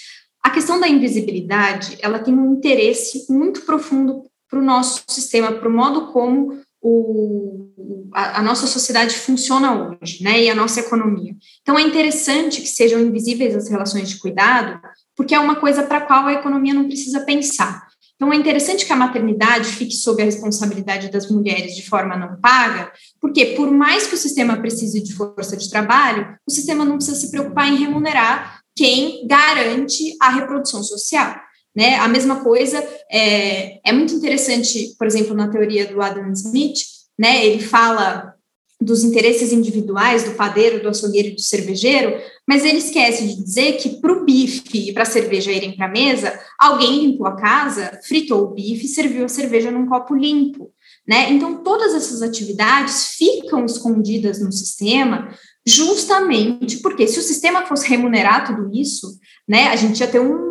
[SPEAKER 3] A questão da invisibilidade, ela tem um interesse muito profundo para o nosso sistema, para o modo como o, a, a, nossa sociedade funciona hoje, né, e a nossa economia. Então, é interessante que sejam invisíveis as relações de cuidado, porque é uma coisa para a qual a economia não precisa pensar. Então, é interessante que a maternidade fique sob a responsabilidade das mulheres de forma não paga, porque, por mais que o sistema precise de força de trabalho, o sistema não precisa se preocupar em remunerar quem garante a reprodução social. Né? A mesma coisa é, é muito interessante, por exemplo, na teoria do Adam Smith, né? ele fala dos interesses individuais do padeiro, do açougueiro e do cervejeiro, mas ele esquece de dizer que para o bife e para a cerveja irem para a mesa, alguém limpou a casa, fritou o bife e serviu a cerveja num copo limpo. Né? Então, todas essas atividades ficam escondidas no sistema, justamente porque se o sistema fosse remunerar tudo isso, né, a gente ia ter um,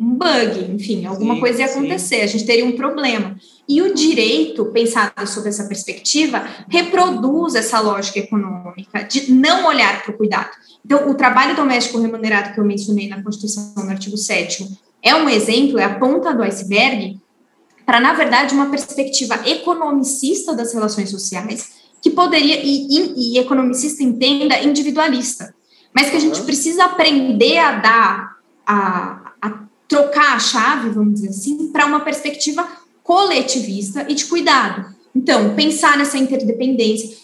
[SPEAKER 3] um, bug, enfim, alguma sim, coisa ia acontecer, sim. a gente teria um problema. E o direito, pensado sob essa perspectiva, reproduz essa lógica econômica de não olhar para o cuidado. Então, o trabalho doméstico remunerado que eu mencionei na Constituição, no artigo 7 é um exemplo, é a ponta do iceberg, para, na verdade, uma perspectiva economicista das relações sociais, que poderia, e, e, e economicista entenda, individualista, mas que a gente precisa aprender a dar, a trocar a chave, vamos dizer assim, para uma perspectiva coletivista e de cuidado. Então, pensar nessa interdependência,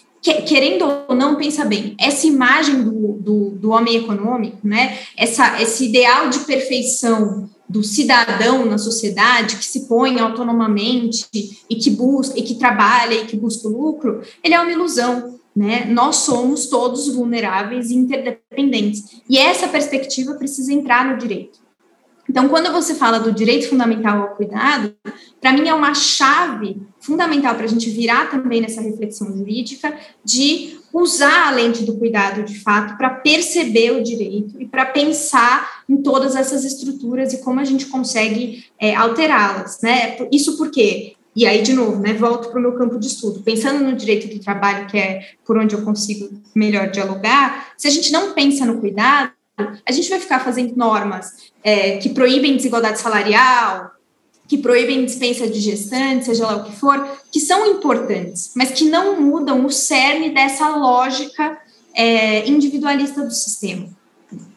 [SPEAKER 3] querendo ou não, pensa bem, essa imagem do, do, do, homem econômico, né, essa, esse ideal de perfeição do cidadão na sociedade que se põe autonomamente e que busca e que trabalha e que busca o lucro, ele é uma ilusão. Né? Nós somos todos vulneráveis e interdependentes. E essa perspectiva precisa entrar no direito. Então, quando você fala do direito fundamental ao cuidado, para mim é uma chave fundamental para a gente virar também nessa reflexão jurídica de usar a lente do cuidado de fato para perceber o direito e para pensar em todas essas estruturas e como a gente consegue é, alterá-las, né? Isso porque e aí, de novo, né, volto para o meu campo de estudo. Pensando no direito do trabalho, que é por onde eu consigo melhor dialogar, se a gente não pensa no cuidado, a gente vai ficar fazendo normas é, que proíbem desigualdade salarial, que proíbem dispensa de gestantes, seja lá o que for, que são importantes, mas que não mudam o cerne dessa lógica é, individualista do sistema.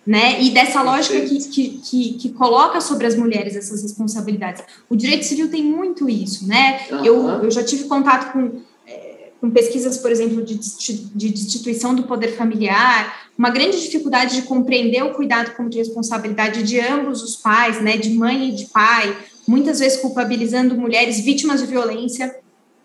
[SPEAKER 3] Né? E dessa lógica que, que, que, que, coloca sobre as mulheres essas responsabilidades. O direito civil tem muito isso, né? Uhum. Eu, eu já tive contato com com pesquisas, por exemplo, de, de destituição do poder familiar, uma grande dificuldade de compreender o cuidado como de responsabilidade de ambos os pais, né, de mãe e de pai, muitas vezes culpabilizando mulheres vítimas de violência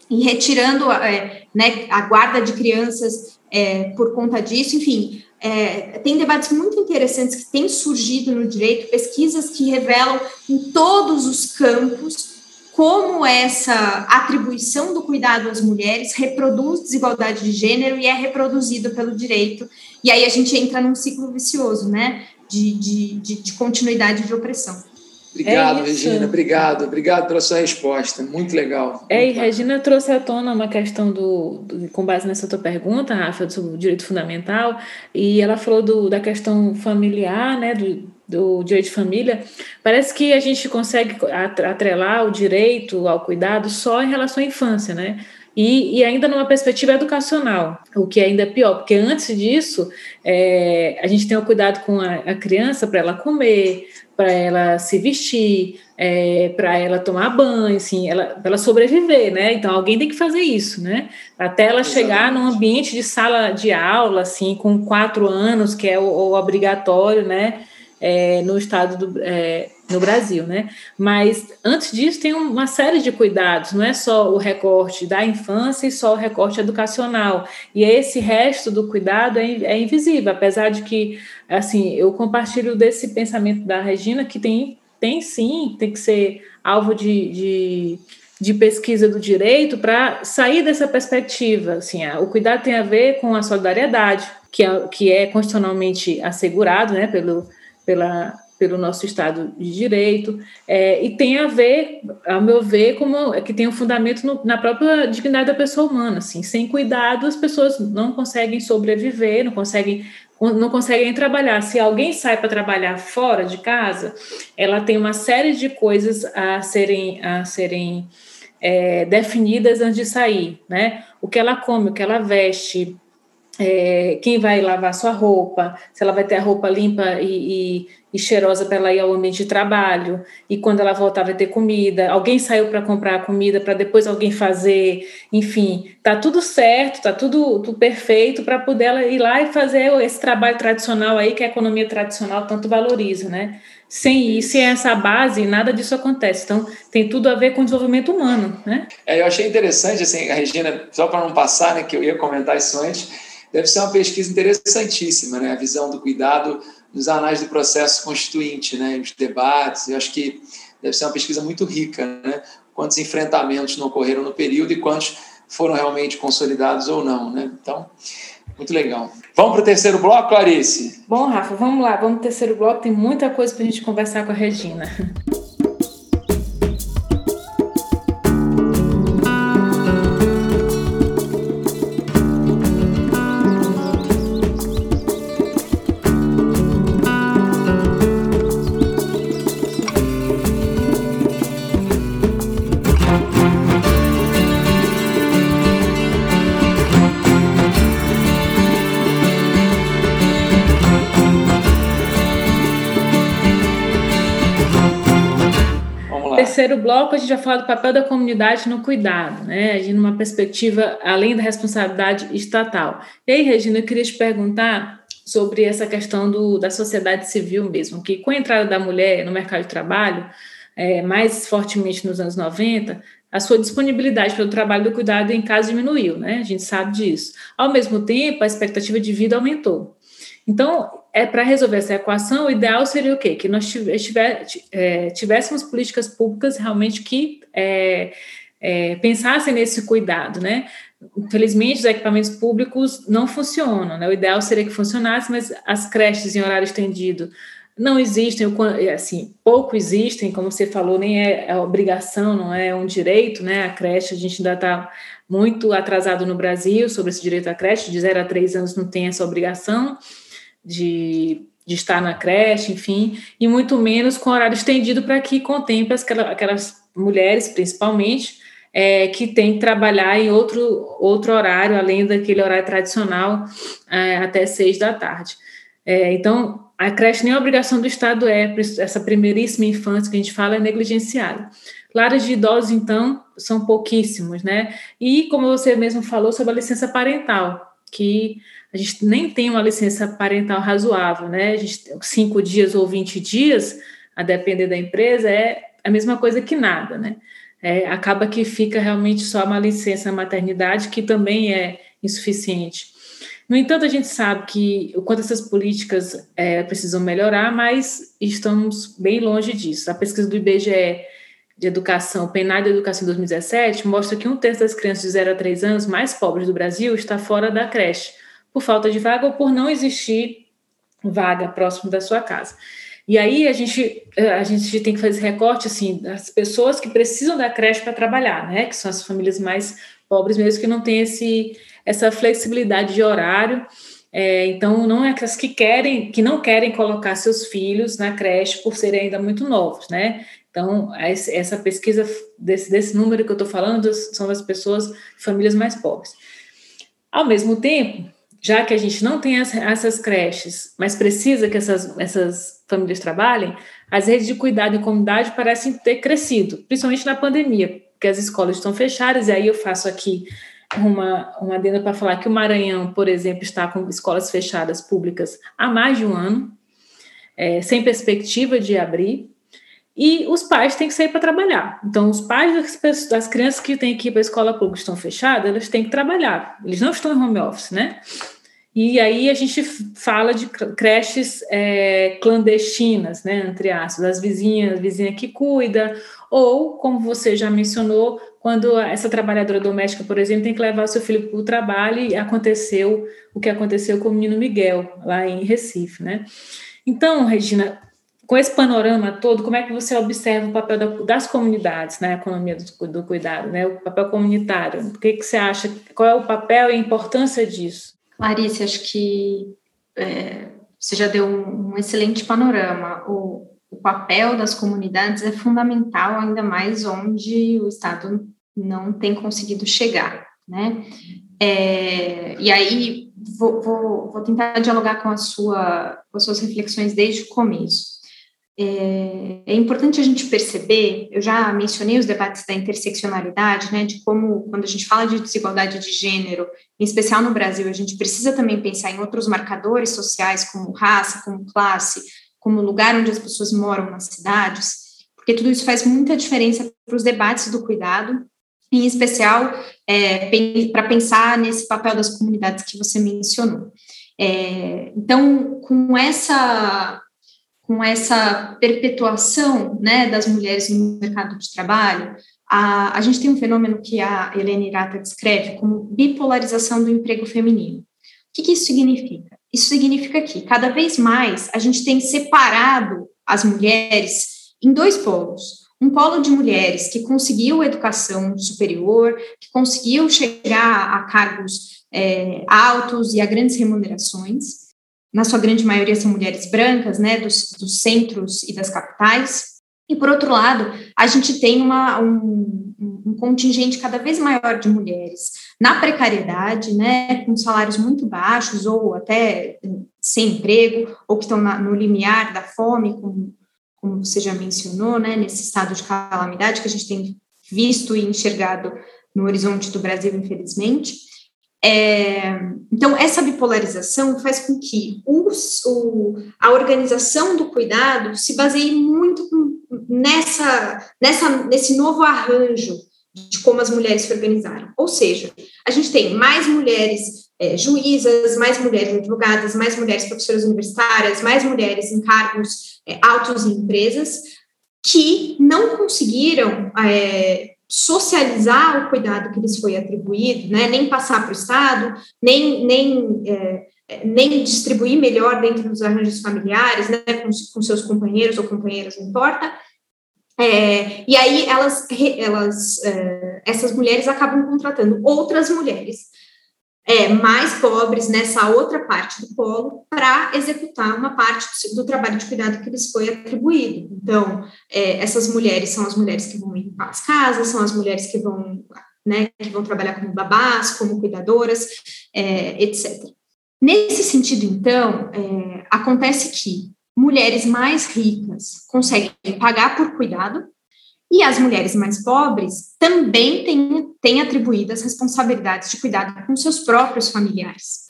[SPEAKER 3] e retirando é, né, a guarda de crianças é, por conta disso. Enfim, é, tem debates muito interessantes que têm surgido no direito, pesquisas que revelam em todos os campos como essa atribuição do cuidado às mulheres reproduz desigualdade de gênero e é reproduzida pelo direito. E aí a gente entra num ciclo vicioso, né? De, de, de, de continuidade de opressão.
[SPEAKER 2] Obrigado, é Regina. Obrigado. Obrigado pela sua resposta. Muito legal.
[SPEAKER 1] É, e Regina trouxe à tona uma questão do, do, com base nessa tua pergunta, Rafa, sobre o direito fundamental, e ela falou do, da questão familiar, né, do, do direito de família. Parece que a gente consegue atrelar o direito ao cuidado só em relação à infância, né? E, e, ainda numa perspectiva educacional, o que ainda é pior, porque antes disso é, a gente tem o cuidado com a, a criança para ela comer, para ela se vestir, é, para ela tomar banho, assim, ela, para ela sobreviver, né? Então alguém tem que fazer isso, né? Até ela Exatamente. chegar num ambiente de sala de aula, assim, com quatro anos, que é o, o obrigatório, né? É, no estado do, é, no Brasil, né? Mas antes disso tem uma série de cuidados, não é só o recorte da infância e só o recorte educacional. E esse resto do cuidado é, é invisível, apesar de que, assim, eu compartilho desse pensamento da Regina que tem, tem sim, tem que ser alvo de, de, de pesquisa do direito para sair dessa perspectiva. Assim, o cuidado tem a ver com a solidariedade, que é, que é constitucionalmente assegurado, né, pelo, pela pelo nosso Estado de Direito, é, e tem a ver, ao meu ver, como é que tem um fundamento no, na própria dignidade da pessoa humana. Assim, sem cuidado, as pessoas não conseguem sobreviver, não conseguem, não conseguem trabalhar. Se alguém sai para trabalhar fora de casa, ela tem uma série de coisas a serem, a serem é, definidas antes de sair, né? O que ela come, o que ela veste, é, quem vai lavar sua roupa, se ela vai ter a roupa limpa e, e, e cheirosa para ela ir ao ambiente de trabalho, e quando ela voltar vai ter comida, alguém saiu para comprar a comida para depois alguém fazer, enfim, tá tudo certo, tá tudo, tudo perfeito para poder ela ir lá e fazer esse trabalho tradicional aí que a economia tradicional tanto valoriza, né? Sem isso, sem essa base, nada disso acontece. Então, tem tudo a ver com o desenvolvimento humano, né?
[SPEAKER 2] É, eu achei interessante, assim, a Regina, só para não passar, né, que eu ia comentar isso antes, deve ser uma pesquisa interessantíssima, né? A visão do cuidado nos anais do processo constituinte, né? Nos debates. Eu acho que deve ser uma pesquisa muito rica, né? Quantos enfrentamentos não ocorreram no período e quantos foram realmente consolidados ou não, né? Então, muito legal. Vamos para o terceiro bloco, Clarice?
[SPEAKER 1] Bom, Rafa, vamos lá. Vamos para o terceiro bloco. Tem muita coisa para a gente conversar com a Regina. Bloco, a gente vai falar do papel da comunidade no cuidado, né? A gente, numa perspectiva além da responsabilidade estatal. E aí, Regina, eu queria te perguntar sobre essa questão do, da sociedade civil mesmo, que com a entrada da mulher no mercado de trabalho, é, mais fortemente nos anos 90, a sua disponibilidade pelo trabalho do cuidado em casa diminuiu, né? A gente sabe disso. Ao mesmo tempo, a expectativa de vida aumentou. Então, é para resolver essa equação, o ideal seria o quê? Que nós é, tivéssemos políticas públicas realmente que é, é, pensassem nesse cuidado, né? Infelizmente, os equipamentos públicos não funcionam, né? O ideal seria que funcionasse, mas as creches em horário estendido não existem, assim, pouco existem, como você falou, nem é, é obrigação, não é um direito, né? A creche, a gente ainda está muito atrasado no Brasil sobre esse direito à creche, de 0 a 3 anos não tem essa obrigação de, de estar na creche, enfim, e muito menos com horário estendido para que contemple aquelas, aquelas mulheres, principalmente, é, que têm que trabalhar em outro, outro horário, além daquele horário tradicional, é, até seis da tarde. É, então, a creche nem a obrigação do Estado é, essa primeiríssima infância que a gente fala é negligenciada. Lares de idosos, então, são pouquíssimos, né? E, como você mesmo falou, sobre a licença parental, que a gente nem tem uma licença parental razoável, né? A gente, cinco dias ou 20 dias, a depender da empresa, é a mesma coisa que nada, né? É, acaba que fica realmente só uma licença maternidade, que também é insuficiente. No entanto, a gente sabe que o quanto essas políticas é, precisam melhorar, mas estamos bem longe disso. A pesquisa do IBGE de Educação, PNAD de Educação em 2017, mostra que um terço das crianças de 0 a 3 anos mais pobres do Brasil está fora da creche, por falta de vaga ou por não existir vaga próximo da sua casa. E aí a gente, a gente tem que fazer recorte assim, das pessoas que precisam da creche para trabalhar, né? Que são as famílias mais pobres mesmo que não têm esse, essa flexibilidade de horário. É, então, não é aquelas que querem, que não querem colocar seus filhos na creche por serem ainda muito novos, né? Então, essa pesquisa desse, desse número que eu estou falando são das pessoas, famílias mais pobres. Ao mesmo tempo, já que a gente não tem as, essas creches, mas precisa que essas, essas famílias trabalhem, as redes de cuidado em comunidade parecem ter crescido, principalmente na pandemia, porque as escolas estão fechadas, e aí eu faço aqui uma, uma adenda para falar que o Maranhão, por exemplo, está com escolas fechadas públicas há mais de um ano, é, sem perspectiva de abrir, e os pais têm que sair para trabalhar. Então, os pais das, das crianças que têm que ir para a escola pública estão fechadas, eles têm que trabalhar. Eles não estão em home office, né? E aí a gente fala de creches é, clandestinas, né, entre aspas, as vizinhas, vizinha que cuida, ou, como você já mencionou, quando essa trabalhadora doméstica, por exemplo, tem que levar o seu filho para o trabalho e aconteceu o que aconteceu com o menino Miguel, lá em Recife, né? Então, Regina, com esse panorama todo, como é que você observa o papel da, das comunidades na economia do, do, cuidado, né? O papel comunitário. O que, que você acha? Qual é o papel e a importância disso?
[SPEAKER 3] Clarice, acho que é, você já deu um, um excelente panorama. O, o, papel das comunidades é fundamental, ainda mais onde o Estado não tem conseguido chegar, né? É, e aí vou, vou, vou, tentar dialogar com, a sua, com as suas reflexões desde o começo. É, é, importante a gente perceber, eu já mencionei os debates da interseccionalidade, né, de como, quando a gente fala de desigualdade de gênero, em especial no Brasil, a gente precisa também pensar em outros marcadores sociais, como raça, como classe, como lugar onde as pessoas moram nas cidades, porque tudo isso faz muita diferença para os debates do cuidado, em especial é, para pensar nesse papel das comunidades que você mencionou. É, então, com essa com essa perpetuação né, das mulheres no mercado de trabalho, a, a gente tem um fenômeno que a Helena Irata descreve como bipolarização do emprego feminino. O que, que isso significa? Isso significa que cada vez mais a gente tem separado as mulheres em dois polos. Um polo de mulheres que conseguiu educação superior, que conseguiu chegar a cargos é, altos e a grandes remunerações, na sua grande maioria são mulheres brancas, né, dos, dos centros e das capitais. E, por outro lado, a gente tem uma, um, um, contingente cada vez maior de mulheres na precariedade, né, com salários muito baixos ou até sem emprego, ou que estão na, no limiar da fome, como, como você já mencionou, né, nesse estado de calamidade que a gente tem visto e enxergado no horizonte do Brasil, infelizmente. É, então, essa bipolarização faz com que os, o, a organização do cuidado se baseie muito nessa, nessa, nesse novo arranjo de como as mulheres se organizaram. Ou seja, a gente tem mais mulheres é, juízas, mais mulheres advogadas, mais mulheres professoras universitárias, mais mulheres em cargos é, altos em empresas, que não conseguiram é, socializar o cuidado que lhes foi atribuído, né, nem passar para o Estado, nem, nem, é, nem distribuir melhor dentro dos arranjos familiares, né, com, com seus companheiros ou companheiras, não importa. É, e aí elas, elas é, essas mulheres acabam contratando outras mulheres é, mais pobres nessa outra parte do polo para executar uma parte do, trabalho de cuidado que lhes foi atribuído. Então, é, essas mulheres são as mulheres que vão limpar as casas, são as mulheres que vão, né, que vão trabalhar como babás, como cuidadoras, é, etc. Nesse sentido, então, é, acontece que mulheres mais ricas conseguem pagar por cuidado e as mulheres mais pobres também têm, têm atribuídas responsabilidades de cuidado com seus próprios familiares.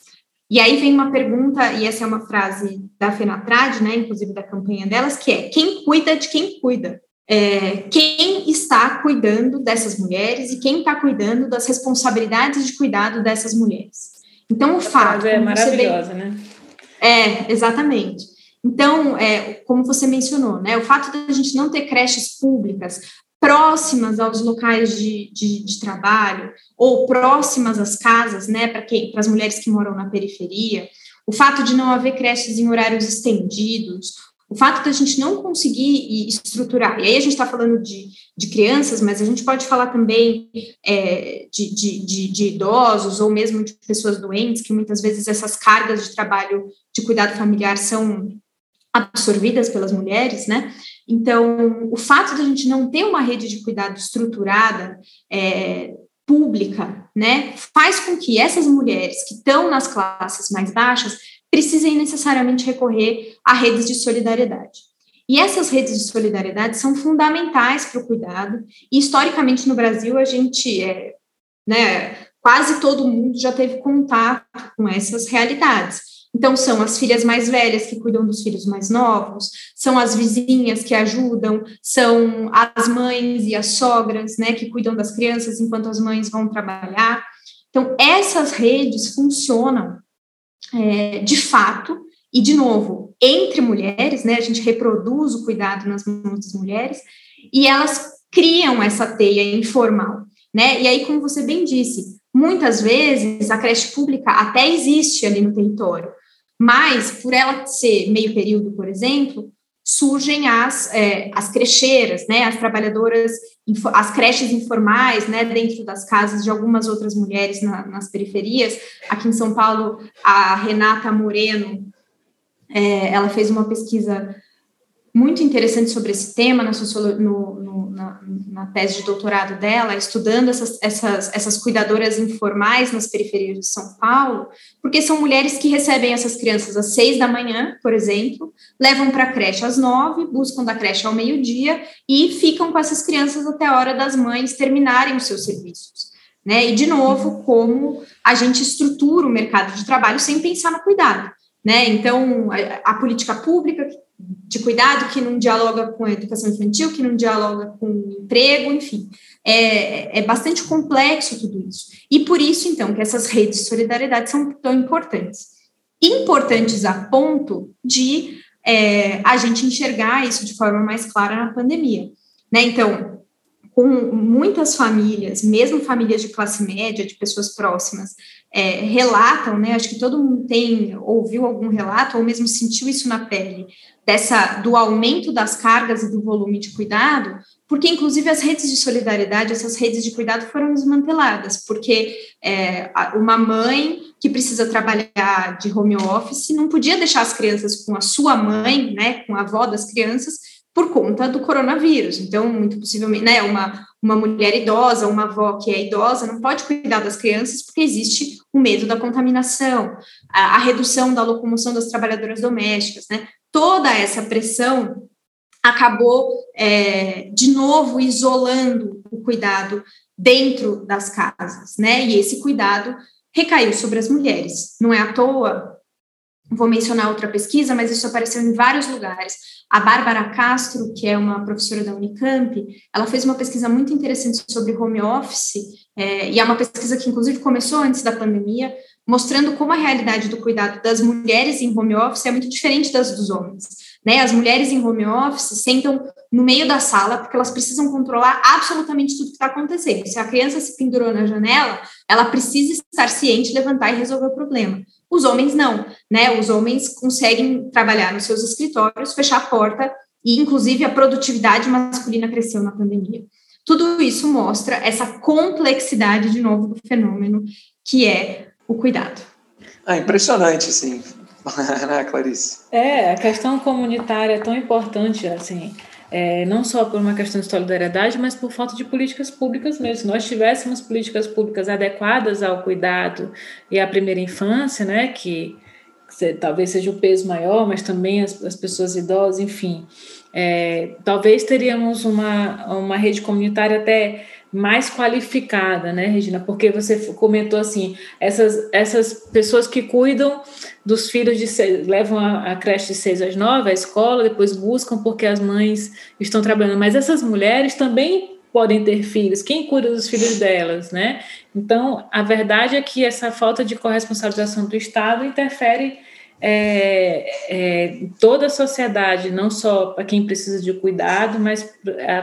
[SPEAKER 3] E aí vem uma pergunta, e essa é uma frase da Fenatrad, né, inclusive da campanha delas, que é quem cuida de quem cuida? É, quem está cuidando dessas mulheres e quem está cuidando das responsabilidades de cuidado dessas mulheres? Então, o fato.
[SPEAKER 1] É maravilhosa, bem... né?
[SPEAKER 3] É, exatamente. Então, é, como você mencionou, né, o fato de a gente não ter creches públicas próximas aos locais de, de, de trabalho ou próximas às casas, né, para as mulheres que moram na periferia, o fato de não haver creches em horários estendidos, o fato de a gente não conseguir estruturar, e aí a gente está falando de, de crianças, mas a gente pode falar também é, de, de, de, idosos ou mesmo de pessoas doentes, que muitas vezes essas cargas de trabalho de cuidado familiar são absorvidas pelas mulheres, né? Então, o fato de a gente não ter uma rede de cuidado estruturada, é, pública, né, faz com que essas mulheres que estão nas classes mais baixas precisem necessariamente recorrer a redes de solidariedade. E essas redes de solidariedade são fundamentais para o cuidado, e historicamente no Brasil a gente, é, né, quase todo mundo já teve contato com essas realidades. Então, são as filhas mais velhas que cuidam dos filhos mais novos, são as vizinhas que ajudam, são as mães e as sogras, né, que cuidam das crianças enquanto as mães vão trabalhar. Então, essas redes funcionam é, de fato, e de novo, entre mulheres, né, a gente reproduz o cuidado nas mãos das mulheres, e elas criam essa teia informal, né? E aí, como você bem disse, muitas vezes a creche pública até existe ali no território, mas, por ela ser meio período, por exemplo, surgem as, é, as crecheiras, né, as trabalhadoras, as creches informais, né, dentro das casas de algumas outras mulheres na, nas periferias. Aqui em São Paulo, a Renata Moreno, é, ela fez uma pesquisa muito interessante sobre esse tema na, no, no, na, na, tese de doutorado dela, estudando essas, essas, essas cuidadoras informais nas periferias de São Paulo, porque são mulheres que recebem essas crianças às seis da manhã, por exemplo, levam para a creche às nove, buscam da creche ao meio-dia e ficam com essas crianças até a hora das mães terminarem os seus serviços. Né? E, de novo, como a gente estrutura o mercado de trabalho sem pensar no cuidado. Né? Então, a, a política pública de cuidado que não dialoga com a educação infantil, que não dialoga com o emprego, enfim. É, é bastante complexo tudo isso. E por isso, então, que essas redes de solidariedade são tão importantes. Importantes a ponto de é, a gente enxergar isso de forma mais clara na pandemia. Né? Então, com muitas famílias, mesmo famílias de classe média, de pessoas próximas, é, relatam, né? Acho que todo mundo tem ouviu algum relato ou mesmo sentiu isso na pele dessa do aumento das cargas e do volume de cuidado, porque inclusive as redes de solidariedade, essas redes de cuidado foram desmanteladas, porque é, uma mãe que precisa trabalhar de home office não podia deixar as crianças com a sua mãe, né, com a avó das crianças, por conta do coronavírus. Então, muito possivelmente, né, uma, uma mulher idosa, uma avó que é idosa, não pode cuidar das crianças porque existe o medo da contaminação, a, a redução da locomoção das trabalhadoras domésticas, né? Toda essa pressão acabou, é, de novo, isolando o cuidado dentro das casas, né? E esse cuidado recaiu sobre as mulheres. Não é à toa vou mencionar outra pesquisa, mas isso apareceu em vários lugares. A Bárbara Castro, que é uma professora da Unicamp, ela fez uma pesquisa muito interessante sobre home office, é, e é uma pesquisa que, inclusive, começou antes da pandemia, mostrando como a realidade do cuidado das mulheres em home office é muito diferente das dos homens. Né? As mulheres em home office sentam no meio da sala porque elas precisam controlar absolutamente tudo que está acontecendo. Se a criança se pendurou na janela, ela precisa estar ciente, levantar e resolver o problema. Os homens não, né? Os homens conseguem trabalhar nos seus escritórios, fechar a porta e, inclusive, a produtividade masculina cresceu na pandemia. Tudo isso mostra essa complexidade, de novo, do fenômeno que é o cuidado.
[SPEAKER 2] Ah, impressionante, sim. né, Clarice?
[SPEAKER 1] É, a questão comunitária é tão importante, assim, é, não só por uma questão de solidariedade, mas por falta de políticas públicas mesmo. Se nós tivéssemos políticas públicas adequadas ao cuidado e à primeira infância, né, que, talvez seja o peso maior, mas também as, as pessoas idosas, enfim, é, talvez teríamos uma, uma rede comunitária até mais qualificada, né, Regina? Porque você comentou assim, essas, essas pessoas que cuidam dos filhos de seis, levam a, a creche de seis às nove, a escola, depois buscam porque as mães estão trabalhando. Mas essas mulheres também podem ter filhos? Quem cuida dos filhos delas, né? Então, a verdade é que essa falta de corresponsabilização do Estado interfere é, é, toda a sociedade, não só para quem precisa de cuidado, mas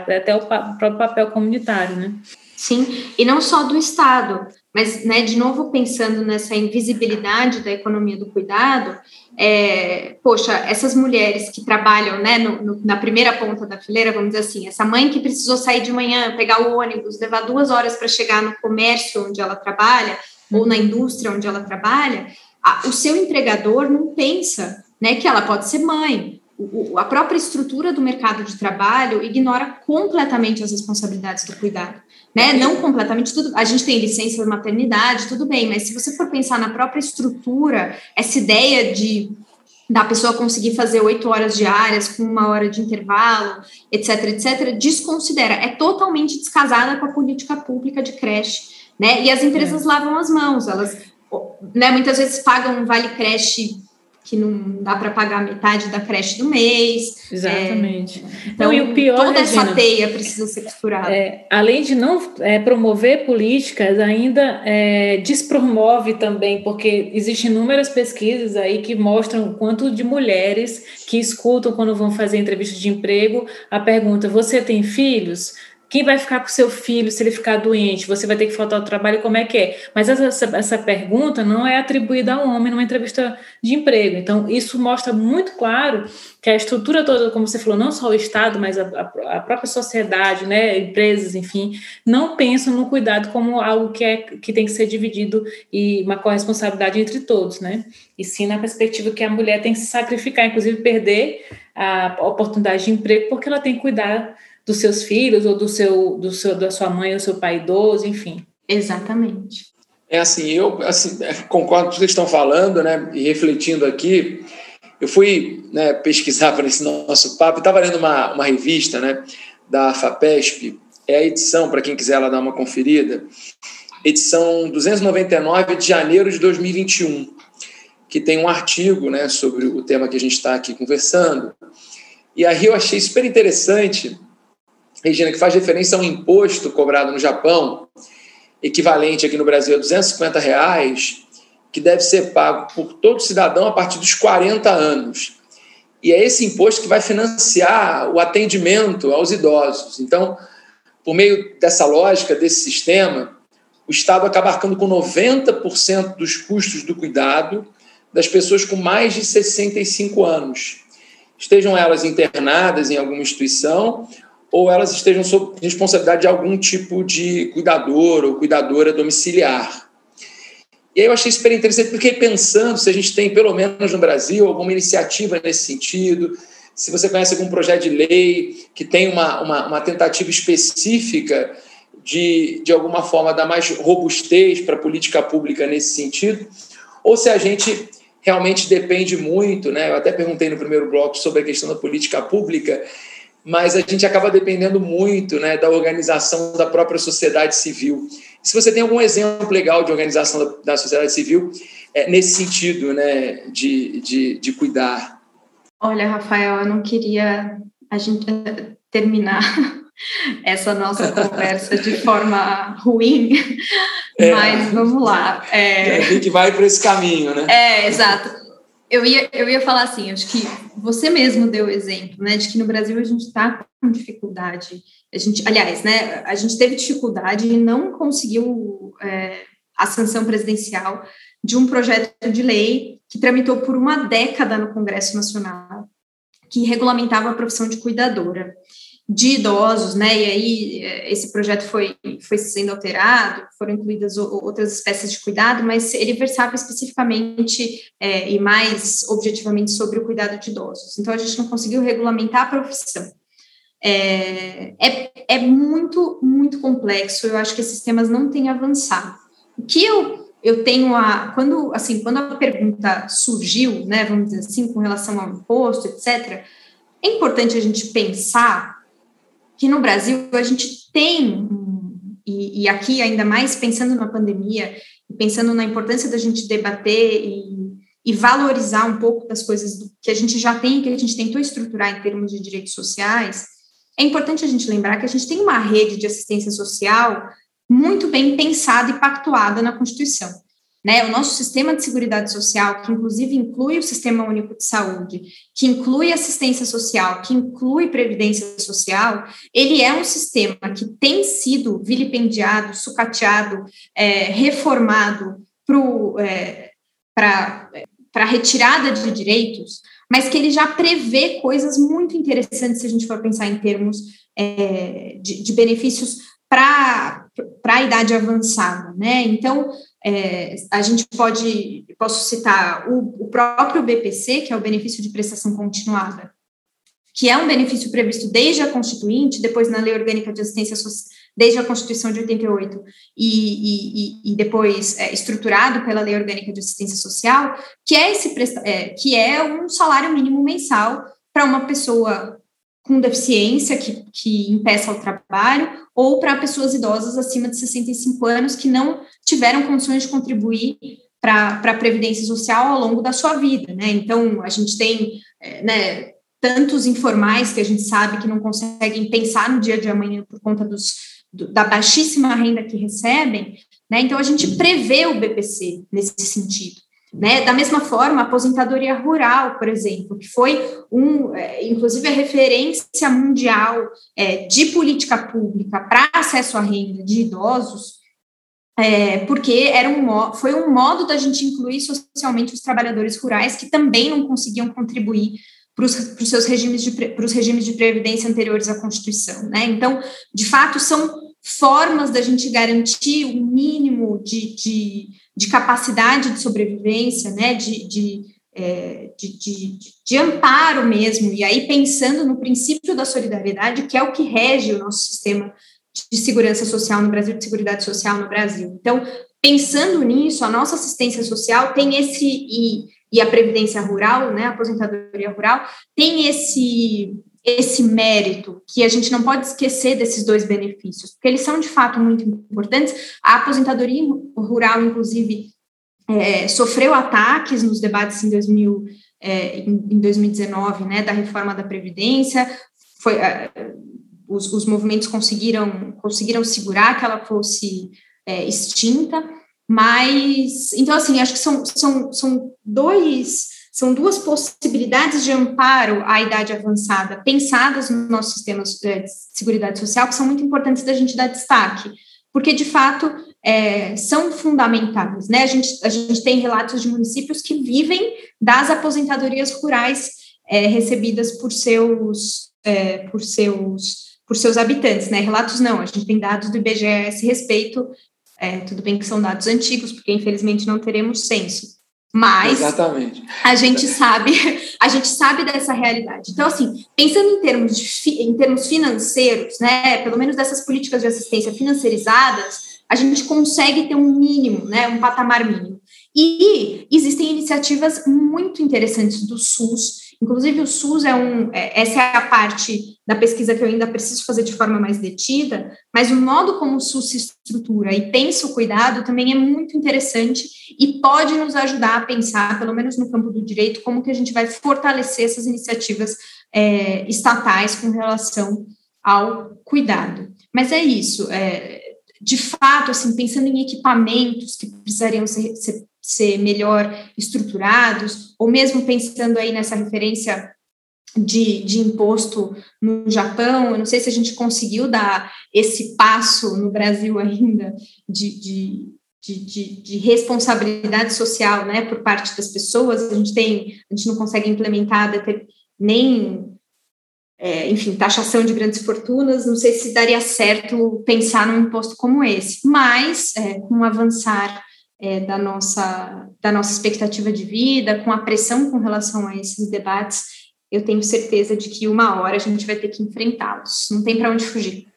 [SPEAKER 1] até o próprio papel comunitário, né?
[SPEAKER 3] Sim, e não só do Estado, mas, né, de novo, pensando nessa invisibilidade da economia do cuidado, é, poxa, essas mulheres que trabalham né, no, no, na primeira ponta da fileira, vamos dizer assim, essa mãe que precisou sair de manhã, pegar o ônibus, levar duas horas para chegar no comércio onde ela trabalha, ou na indústria onde ela trabalha, a, o seu empregador não pensa né, que ela pode ser mãe. O, a própria estrutura do mercado de trabalho ignora completamente as responsabilidades do cuidado né? Não completamente tudo. A gente tem licença de maternidade, tudo bem, mas se você for pensar na própria estrutura, essa ideia de da pessoa conseguir fazer oito horas diárias com uma hora de intervalo, etc, etc, desconsidera, é totalmente descasada com a política pública de creche, né? E as empresas é. lavam as mãos, elas, né? Muitas vezes pagam um vale creche que não dá para pagar metade da creche do mês.
[SPEAKER 1] Exatamente.
[SPEAKER 3] É, então, não, e o pior, toda Regina, essa teia precisa ser costurada.
[SPEAKER 1] É, além de não é, promover políticas, ainda é, despromove também, porque existem inúmeras pesquisas aí que mostram o quanto de mulheres que escutam quando vão fazer entrevista de emprego a pergunta: você tem filhos? Quem vai ficar com seu filho se ele ficar doente? Você vai ter que faltar ao trabalho, como é que é? Mas essa, essa pergunta não é atribuída ao homem numa entrevista de emprego. Então, isso mostra muito claro que a estrutura toda, como você falou, não só o Estado, mas a, a própria sociedade, né, empresas, enfim, não pensam no cuidado como algo que, é, que tem que ser dividido e uma corresponsabilidade entre todos, né? E sim na perspectiva que a mulher tem que se sacrificar, inclusive perder a oportunidade de emprego, porque ela tem que cuidar dos seus filhos ou do seu, do seu da sua mãe ou seu pai idoso, enfim.
[SPEAKER 3] Exatamente.
[SPEAKER 2] É assim, eu assim, concordo com o que vocês estão falando, né? E refletindo aqui, eu fui né, pesquisar para esse nosso papo, estava lendo uma, uma revista né, da FAPESP, é a edição, para quem quiser lá dar uma conferida, edição 299 de janeiro de 2021, que tem um artigo né, sobre o tema que a gente está aqui conversando. E aí eu achei super interessante Regina, que faz referência a um imposto cobrado no Japão, equivalente aqui no Brasil a 250 reais, que deve ser pago por todo cidadão a partir dos 40 anos. E é esse imposto que vai financiar o atendimento aos idosos. Então, por meio dessa lógica, desse sistema, o Estado acaba arcando com 90% dos custos do cuidado das pessoas com mais de 65 anos, estejam elas internadas em alguma instituição ou elas estejam sob responsabilidade de algum tipo de cuidador ou cuidadora domiciliar. E aí eu achei super interessante, porque pensando se a gente tem, pelo menos no Brasil, alguma iniciativa nesse sentido, se você conhece algum projeto de lei que tem uma, uma, uma tentativa específica de, de alguma forma, dar mais robustez para a política pública nesse sentido, ou se a gente realmente depende muito, né? Eu até perguntei no primeiro bloco sobre a questão da política pública, mas a gente acaba dependendo muito né, da organização da própria sociedade civil. Se você tem algum exemplo legal de organização da, da sociedade civil é, nesse sentido né, de, de, de cuidar?
[SPEAKER 3] Olha, Rafael, eu não queria a gente eh, terminar essa nossa conversa de forma ruim, é, mas vamos lá.
[SPEAKER 2] É... A gente vai por esse caminho, né?
[SPEAKER 3] É, exato eu ia, eu ia falar assim, acho que você mesmo deu o exemplo, né, de que no Brasil a gente está com dificuldade. A gente, aliás, né, a gente teve dificuldade e não conseguiu é, a sanção presidencial de um projeto de lei que tramitou por uma década no Congresso Nacional, que regulamentava a profissão de cuidadora de idosos, né? E aí eh, esse projeto foi, foi sendo alterado, foram incluídas outras espécies de cuidado, mas ele versava especificamente é, e mais objetivamente sobre o cuidado de idosos. Então a gente não conseguiu regulamentar a profissão. É, é, é muito, muito complexo. Eu acho que esses temas não têm avançado. O que eu eu tenho a quando assim quando a pergunta surgiu, né, vamos dizer assim, com relação ao imposto, etc. É importante a gente pensar que no Brasil a gente tem, e, e aqui ainda mais pensando na pandemia, pensando na importância da gente debater e, e valorizar um pouco das coisas que a gente já tem, que a gente tentou estruturar em termos de direitos sociais, é importante a gente lembrar que a gente tem uma rede de assistência social muito bem pensada e pactuada na Constituição. Né, o nosso sistema de seguridade social, que inclusive inclui o Sistema Único de Saúde, que inclui assistência social, que inclui previdência social, ele é um sistema que tem sido vilipendiado, sucateado, é, reformado para é, a retirada de direitos, mas que ele já prevê coisas muito interessantes se a gente for pensar em termos é, de, de benefícios para a idade avançada, né? Então, é, a gente pode, posso citar o, o, próprio BPC, que é o benefício de prestação continuada, que é um benefício previsto desde a Constituinte, depois na Lei Orgânica de Assistência Social, desde a Constituição de 88, e, e, e depois é, estruturado pela Lei Orgânica de Assistência Social, que é, esse, é, que é um salário mínimo mensal para uma pessoa com deficiência que, que impeça o trabalho, ou para pessoas idosas acima de 65 anos que não tiveram condições de contribuir para a Previdência Social ao longo da sua vida, né? Então, a gente tem, é, né, tantos informais que a gente sabe que não conseguem pensar no dia de amanhã por conta dos, do, da baixíssima renda que recebem, né? Então, a gente prevê o BPC nesse sentido. Né? Da mesma forma, a aposentadoria rural, por exemplo, que foi um, é, inclusive a referência mundial é, de política pública para acesso à renda de idosos, é, porque era um, foi um modo da gente incluir socialmente os trabalhadores rurais que também não conseguiam contribuir para os seus regimes de para os regimes de previdência anteriores à Constituição, né? Então, de fato, são formas da gente garantir o um mínimo de, de de capacidade de sobrevivência, né, de, de, é, de, de, de, amparo mesmo, e aí pensando no princípio da solidariedade, que é o que rege o nosso sistema de segurança social no Brasil, de seguridade social no Brasil. Então, pensando nisso, a nossa assistência social tem esse, e, e a previdência rural, né, a aposentadoria rural, tem esse esse mérito, que a gente não pode esquecer desses dois benefícios, porque eles são de fato muito importantes. A aposentadoria rural, inclusive, é, sofreu ataques nos debates em, 2000, é, em 2019, né, da reforma da Previdência, foi, é, os, os, movimentos conseguiram, conseguiram segurar que ela fosse é, extinta, mas, então, assim, acho que são, são, são dois são duas possibilidades de amparo à idade avançada pensadas no nosso sistema de seguridade social que são muito importantes da gente dar destaque, porque de fato é, são fundamentais. Né? A, gente, a gente tem relatos de municípios que vivem das aposentadorias rurais é, recebidas por seus, é, por seus por seus habitantes, né? Relatos não, a gente tem dados do IBGE a esse respeito, é, tudo bem que são dados antigos, porque infelizmente não teremos censo, mas
[SPEAKER 2] Exatamente.
[SPEAKER 3] a gente sabe, a gente sabe dessa realidade. Então, assim, pensando em termos, de, em termos financeiros, né, pelo menos dessas políticas de assistência financiarizadas, a gente consegue ter um mínimo, né, um patamar mínimo. E existem iniciativas muito interessantes do SUS Inclusive, o SUS é um. É, essa é a parte da pesquisa que eu ainda preciso fazer de forma mais detida, mas o modo como o SUS se estrutura e pensa o cuidado também é muito interessante e pode nos ajudar a pensar, pelo menos no campo do direito, como que a gente vai fortalecer essas iniciativas é, estatais com relação ao cuidado. Mas é isso. É, de fato, assim, pensando em equipamentos que precisariam ser, ser ser melhor estruturados, ou mesmo pensando aí nessa referência de, de imposto no Japão, eu não sei se a gente conseguiu dar esse passo no Brasil ainda de, de, de, de, responsabilidade social, né, por parte das pessoas, a gente tem, a gente não consegue implementar nem, é, enfim, taxação de grandes fortunas, não sei se daria certo pensar num imposto como esse, mas é, com avançar é, da, nossa, da nossa expectativa de vida, com a pressão com relação a esses debates, eu tenho certeza de que uma hora a gente vai ter que enfrentá-los, não tem para onde fugir.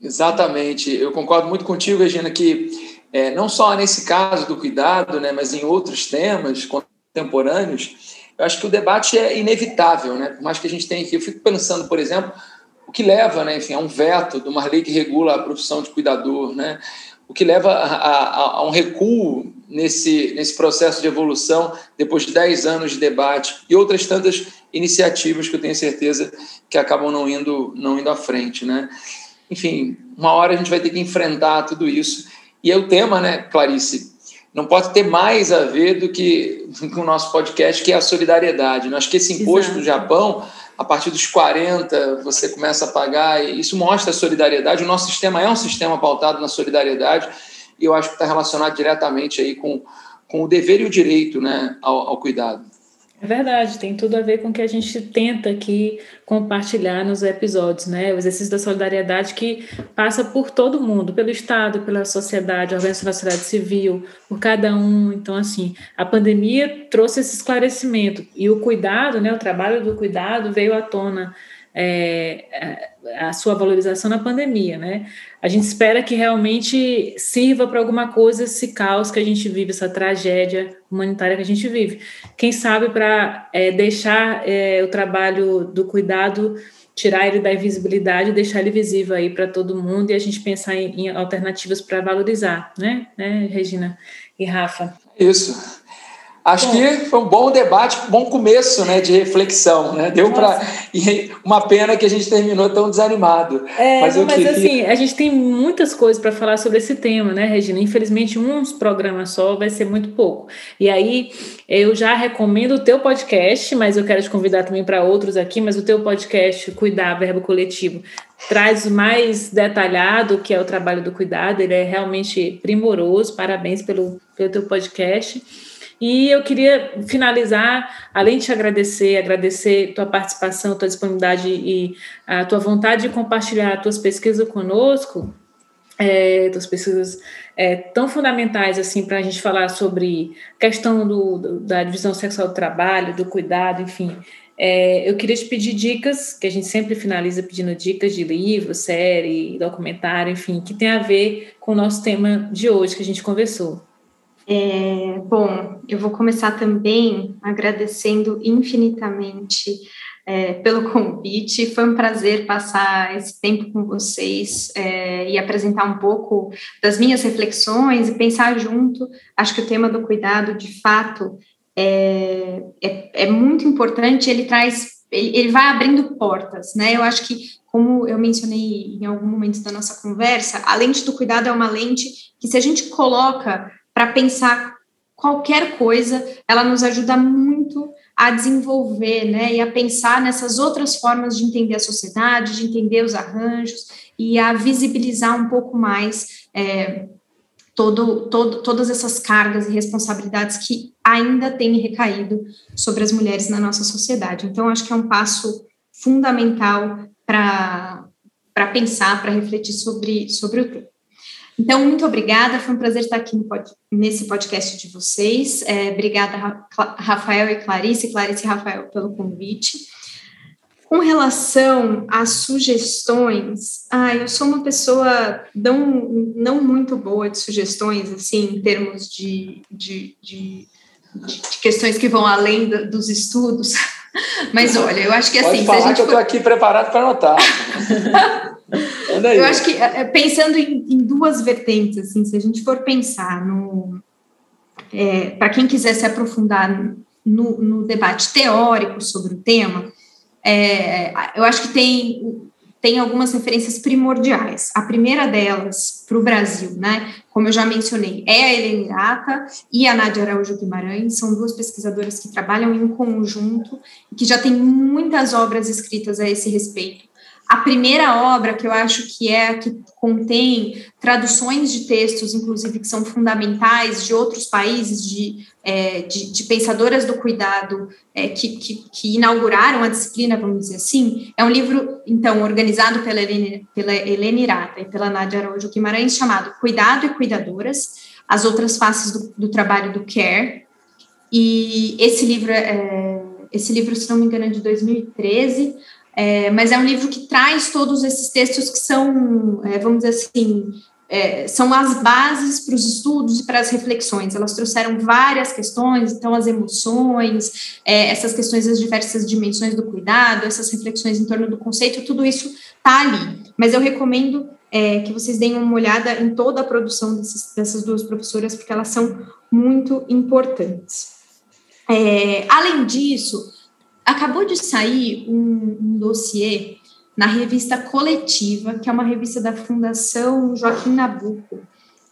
[SPEAKER 2] Exatamente, eu concordo muito contigo, Regina, que é, não só nesse caso do cuidado, né, mas em outros temas contemporâneos, eu acho que o debate é inevitável, né? Por mais que a gente tenha aqui, eu fico pensando, por exemplo, o que leva, né, enfim, a um veto de uma lei que regula a profissão de cuidador, né? O que leva a, a, a um recuo nesse, nesse processo de evolução depois de 10 anos de debate e outras tantas iniciativas que eu tenho certeza que acabam não indo, não indo à frente. Né? Enfim, uma hora a gente vai ter que enfrentar tudo isso. E é o tema, né, Clarice, não pode ter mais a ver do que, com o nosso podcast, que é a solidariedade. Eu acho que esse imposto Exato. do Japão, a partir dos 40, você começa a pagar, e isso mostra a solidariedade. O nosso sistema é um sistema pautado na solidariedade, e eu acho que está relacionado diretamente aí com, com o dever e o direito né, ao, ao cuidado.
[SPEAKER 1] É verdade, tem tudo a ver com o que a gente tenta aqui compartilhar nos episódios, né? O exercício da solidariedade que passa por todo mundo, pelo Estado, pela sociedade, a organização da sociedade civil, por cada um. Então, assim, a pandemia trouxe esse esclarecimento e o cuidado, né? O trabalho do cuidado veio à tona é, a sua valorização na pandemia, né? A gente espera que realmente sirva para alguma coisa esse caos que a gente vive, essa tragédia humanitária que a gente vive. Quem sabe para é, deixar é, o trabalho do cuidado, tirar ele da invisibilidade, deixar ele visível aí para todo mundo e a gente pensar em, em alternativas para valorizar, né? né, Regina e Rafa?
[SPEAKER 2] Isso. Acho que foi um bom debate, um bom começo né, de reflexão. Né? Deu para. Uma pena que a gente terminou tão desanimado.
[SPEAKER 1] É, mas, mas queria... assim, a gente tem muitas coisas para falar sobre esse tema, né, Regina? Infelizmente, uns programas só vai ser muito pouco. E aí, eu já recomendo o teu podcast, mas eu quero te convidar também para outros aqui, mas o teu podcast, Cuidar, Verbo Coletivo, traz mais detalhado que é o trabalho do cuidado, ele é realmente primoroso. Parabéns pelo, pelo teu podcast. E eu queria finalizar, além de te agradecer, agradecer tua participação, tua disponibilidade e a tua vontade de compartilhar tuas pesquisas conosco, é, tuas pesquisas é, tão fundamentais assim para a gente falar sobre questão do, do, da divisão sexual do trabalho, do cuidado, enfim. É, eu queria te pedir dicas, que a gente sempre finaliza pedindo dicas de livro, série, documentário, enfim, que tem a ver com o nosso tema de hoje que a gente conversou.
[SPEAKER 3] É, bom, eu vou começar também agradecendo infinitamente é, pelo convite. Foi um prazer passar esse tempo com vocês é, e apresentar um pouco das minhas reflexões e pensar junto. Acho que o tema do cuidado, de fato, é, é, é muito importante. Ele traz, ele, ele vai abrindo portas, né? Eu acho que, como eu mencionei em algum momento da nossa conversa, a lente do cuidado é uma lente que, se a gente coloca para pensar qualquer coisa, ela nos ajuda muito a desenvolver, né, e a pensar nessas outras formas de entender a sociedade, de entender os arranjos e a visibilizar um pouco mais é, todo, todo, todas essas cargas e responsabilidades que ainda têm recaído sobre as mulheres na nossa sociedade. Então, acho que é um passo fundamental para pensar, para refletir sobre, sobre o tema. Então, muito obrigada, foi um prazer estar aqui pod, nesse podcast de vocês. É, obrigada, Rafael e Clarice, Clarice e Rafael, pelo convite. Com relação às sugestões, ah, eu sou uma pessoa não, não muito boa de sugestões, assim, em termos de, de, de, de questões que vão além do, dos estudos. Mas olha, eu acho que assim.
[SPEAKER 2] Pode falar que eu estou aqui preparado para anotar.
[SPEAKER 3] Eu acho que, é, é, pensando em, em, duas vertentes, assim, se a gente for pensar no. É, para quem quiser se aprofundar no, no, debate teórico sobre o tema, é, eu acho que tem, tem algumas referências primordiais. A primeira delas, para o Brasil, né, como eu já mencionei, é a Helena Irata e a Nádia Araújo Guimarães, são duas pesquisadoras que trabalham em conjunto e que já têm muitas obras escritas a esse respeito a primeira obra, que eu acho que é a que contém traduções de textos, inclusive, que são fundamentais de outros países, de, é, de, de, pensadoras do cuidado é, que, que, que, inauguraram a disciplina, vamos dizer assim, é um livro, então, organizado pela Helene, pela Helene Irata e pela Nádia Araújo Guimarães, chamado Cuidado e Cuidadoras, as outras faces do, do trabalho do CARE, e esse livro, é, esse livro, se não me engano, é de 2013, é, mas é um livro que traz todos esses textos que são, é, vamos dizer assim, é, são as bases para os estudos e para as reflexões. Elas trouxeram várias questões, então as emoções, é, essas questões das diversas dimensões do cuidado, essas reflexões em torno do conceito, tudo isso está ali. Mas eu recomendo é, que vocês deem uma olhada em toda a produção desses, dessas duas professoras, porque elas são muito importantes. É, além disso, acabou de sair um, um dossiê na revista Coletiva, que é uma revista da Fundação Joaquim Nabuco.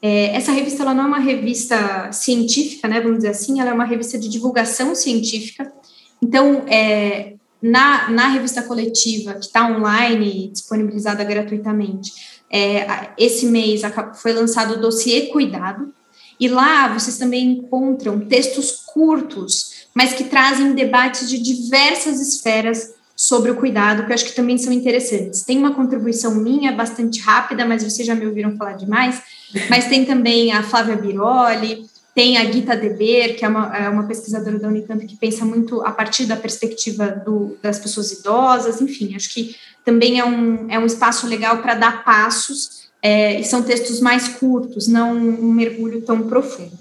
[SPEAKER 3] É, essa revista ela não é uma revista científica, né, vamos dizer assim, ela é uma revista de divulgação científica. Então, é, na, na revista coletiva, que está online, disponibilizada gratuitamente, é, esse mês foi lançado o dossiê Cuidado, e lá vocês também encontram textos curtos, mas que trazem debates de diversas esferas sobre o cuidado, que eu acho que também são interessantes. Tem uma contribuição minha bastante rápida, mas vocês já me ouviram falar demais, mas tem também a Flávia Biroli, tem a Gita Deber, que é uma, é uma pesquisadora da Unicamp que pensa muito a partir da perspectiva do, das pessoas idosas, enfim, acho que também é um, é um espaço legal para dar passos, é, e são textos mais curtos, não um mergulho tão profundo.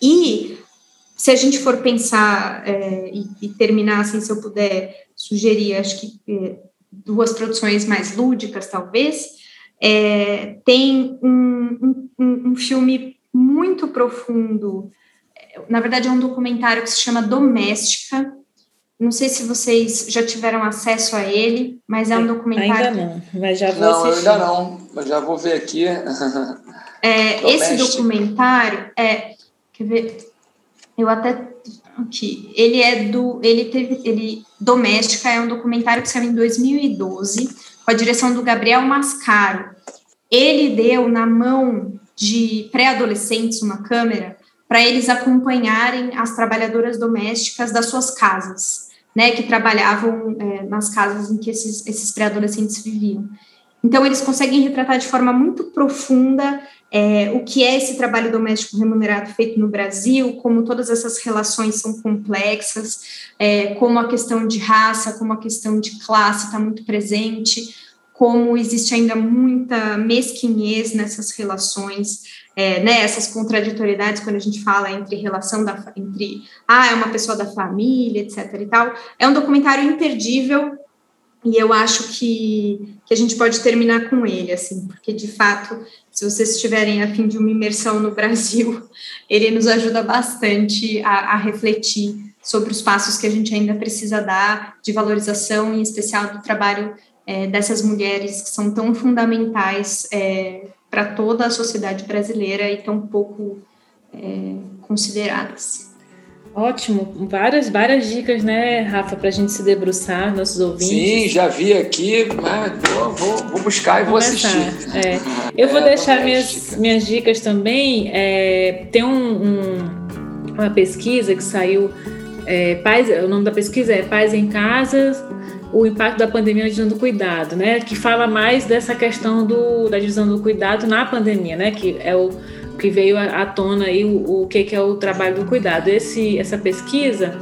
[SPEAKER 3] E se a gente for pensar é, e, e, terminar, assim, se eu puder sugerir, acho que é, duas produções mais lúdicas, talvez, é, tem um, um, um, filme muito profundo, na verdade é um documentário que se chama Doméstica, não sei se vocês já tiveram acesso a ele, mas é um documentário...
[SPEAKER 1] Ainda não, mas já vou
[SPEAKER 2] não,
[SPEAKER 1] assistir.
[SPEAKER 2] ainda não, mas já vou ver aqui.
[SPEAKER 3] É, esse documentário, é, quer ver eu até aqui. Ele é do. Ele teve. Ele, Doméstica é um documentário que saiu em 2012, com a direção do Gabriel Mascaro. Ele deu na mão de pré-adolescentes uma câmera para eles acompanharem as trabalhadoras domésticas das suas casas, né, que trabalhavam é, nas casas em que esses, esses pré-adolescentes viviam. Então, eles conseguem retratar de forma muito profunda é, o que é esse trabalho doméstico remunerado feito no Brasil, como todas essas relações são complexas, é, como a questão de raça, como a questão de classe está muito presente, como existe ainda muita mesquinhez nessas relações, é, né, essas contraditoriedades quando a gente fala entre relação da, entre ah, é uma pessoa da família, etc. e tal. É um documentário imperdível e eu acho que, que a gente pode terminar com ele, assim, porque de fato, se vocês estiverem a fim de uma imersão no Brasil, ele nos ajuda bastante a, a refletir sobre os passos que a gente ainda precisa dar de valorização, em especial do trabalho é, dessas mulheres que são tão fundamentais é, para toda a sociedade brasileira e tão pouco é, consideradas.
[SPEAKER 1] Ótimo, várias, várias dicas, né, Rafa, para a gente se debruçar, nossos ouvintes.
[SPEAKER 2] Sim, já vi aqui, mas vou, vou, vou buscar e vou assistir.
[SPEAKER 1] É. Eu vou é, deixar minhas, minhas dicas também. É, tem um, um, uma pesquisa que saiu, é, Pais, o nome da pesquisa é Pais em Casa, o impacto da pandemia na divisão do cuidado, né? Que fala mais dessa questão do, da divisão do cuidado na pandemia, né? Que é o que veio à tona aí o, o que, é o trabalho do cuidado. Esse, essa pesquisa,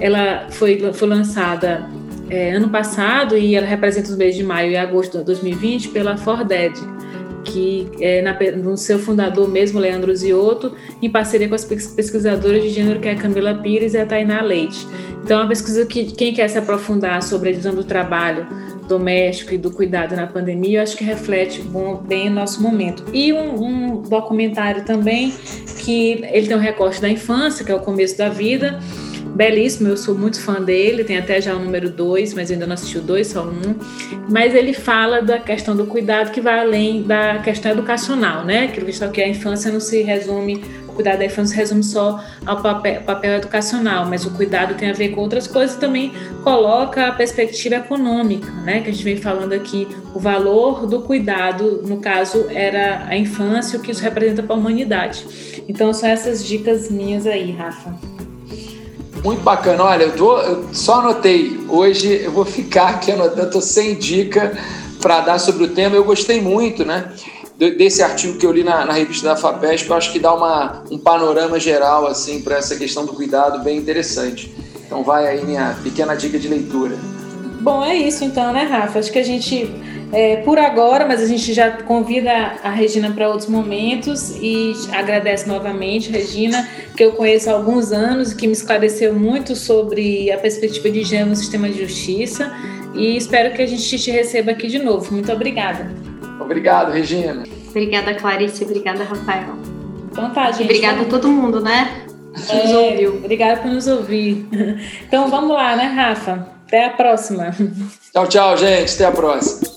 [SPEAKER 1] ela foi, foi lançada é, ano passado e ela representa os meses de maio e agosto de 2020 pela Forded, que é na, no seu fundador mesmo, Leandro Ziotto, em parceria com as pesquisadoras de gênero que é a Camila Pires e a Tainá Leite. Então, é uma pesquisa que quem quer se aprofundar sobre a divisão do trabalho doméstico e do cuidado na pandemia, eu acho que reflete bom, bem o nosso momento. E um, um, documentário também que ele tem um recorte da infância, que é o começo da vida, belíssimo, eu sou muito fã dele, tem até já o número dois, mas ainda não assisti o dois, só um. Mas ele fala da questão do cuidado que vai além da questão educacional, né? Aquilo que a infância não se resume cuidado da infância resume só ao papel, papel, educacional, mas o cuidado tem a ver com outras coisas também coloca a perspectiva econômica, né? Que a gente vem falando aqui, o valor do cuidado, no caso, era a infância, o que isso representa para a humanidade. Então, são essas dicas minhas aí, Rafa.
[SPEAKER 2] Muito bacana. Olha, eu, tô, eu só anotei. Hoje eu vou ficar aqui anotando, eu tô sem dica para dar sobre o tema. Eu gostei muito, né? Desse artigo que eu li na, na revista da FAPESP, eu acho que dá uma, um panorama geral assim para essa questão do cuidado bem interessante. Então vai aí minha pequena dica de leitura.
[SPEAKER 1] Bom, é isso então, né, Rafa? Acho que a gente, é, por agora, mas a gente já convida a Regina para outros momentos e agradece novamente, Regina, que eu conheço há alguns anos e que me esclareceu muito sobre a perspectiva de gênero no sistema de justiça e espero que a gente te receba aqui de novo. Muito obrigada.
[SPEAKER 2] Obrigado, Regina.
[SPEAKER 3] Obrigada, Clarice. Obrigada, Rafael.
[SPEAKER 1] Então tá, gente.
[SPEAKER 3] Obrigada a todo mundo, né?
[SPEAKER 1] Que nos é, ouviu. Obrigada por nos ouvir. Então vamos lá, né, Rafa? Até a próxima.
[SPEAKER 2] Tchau, tchau, gente. Até a próxima.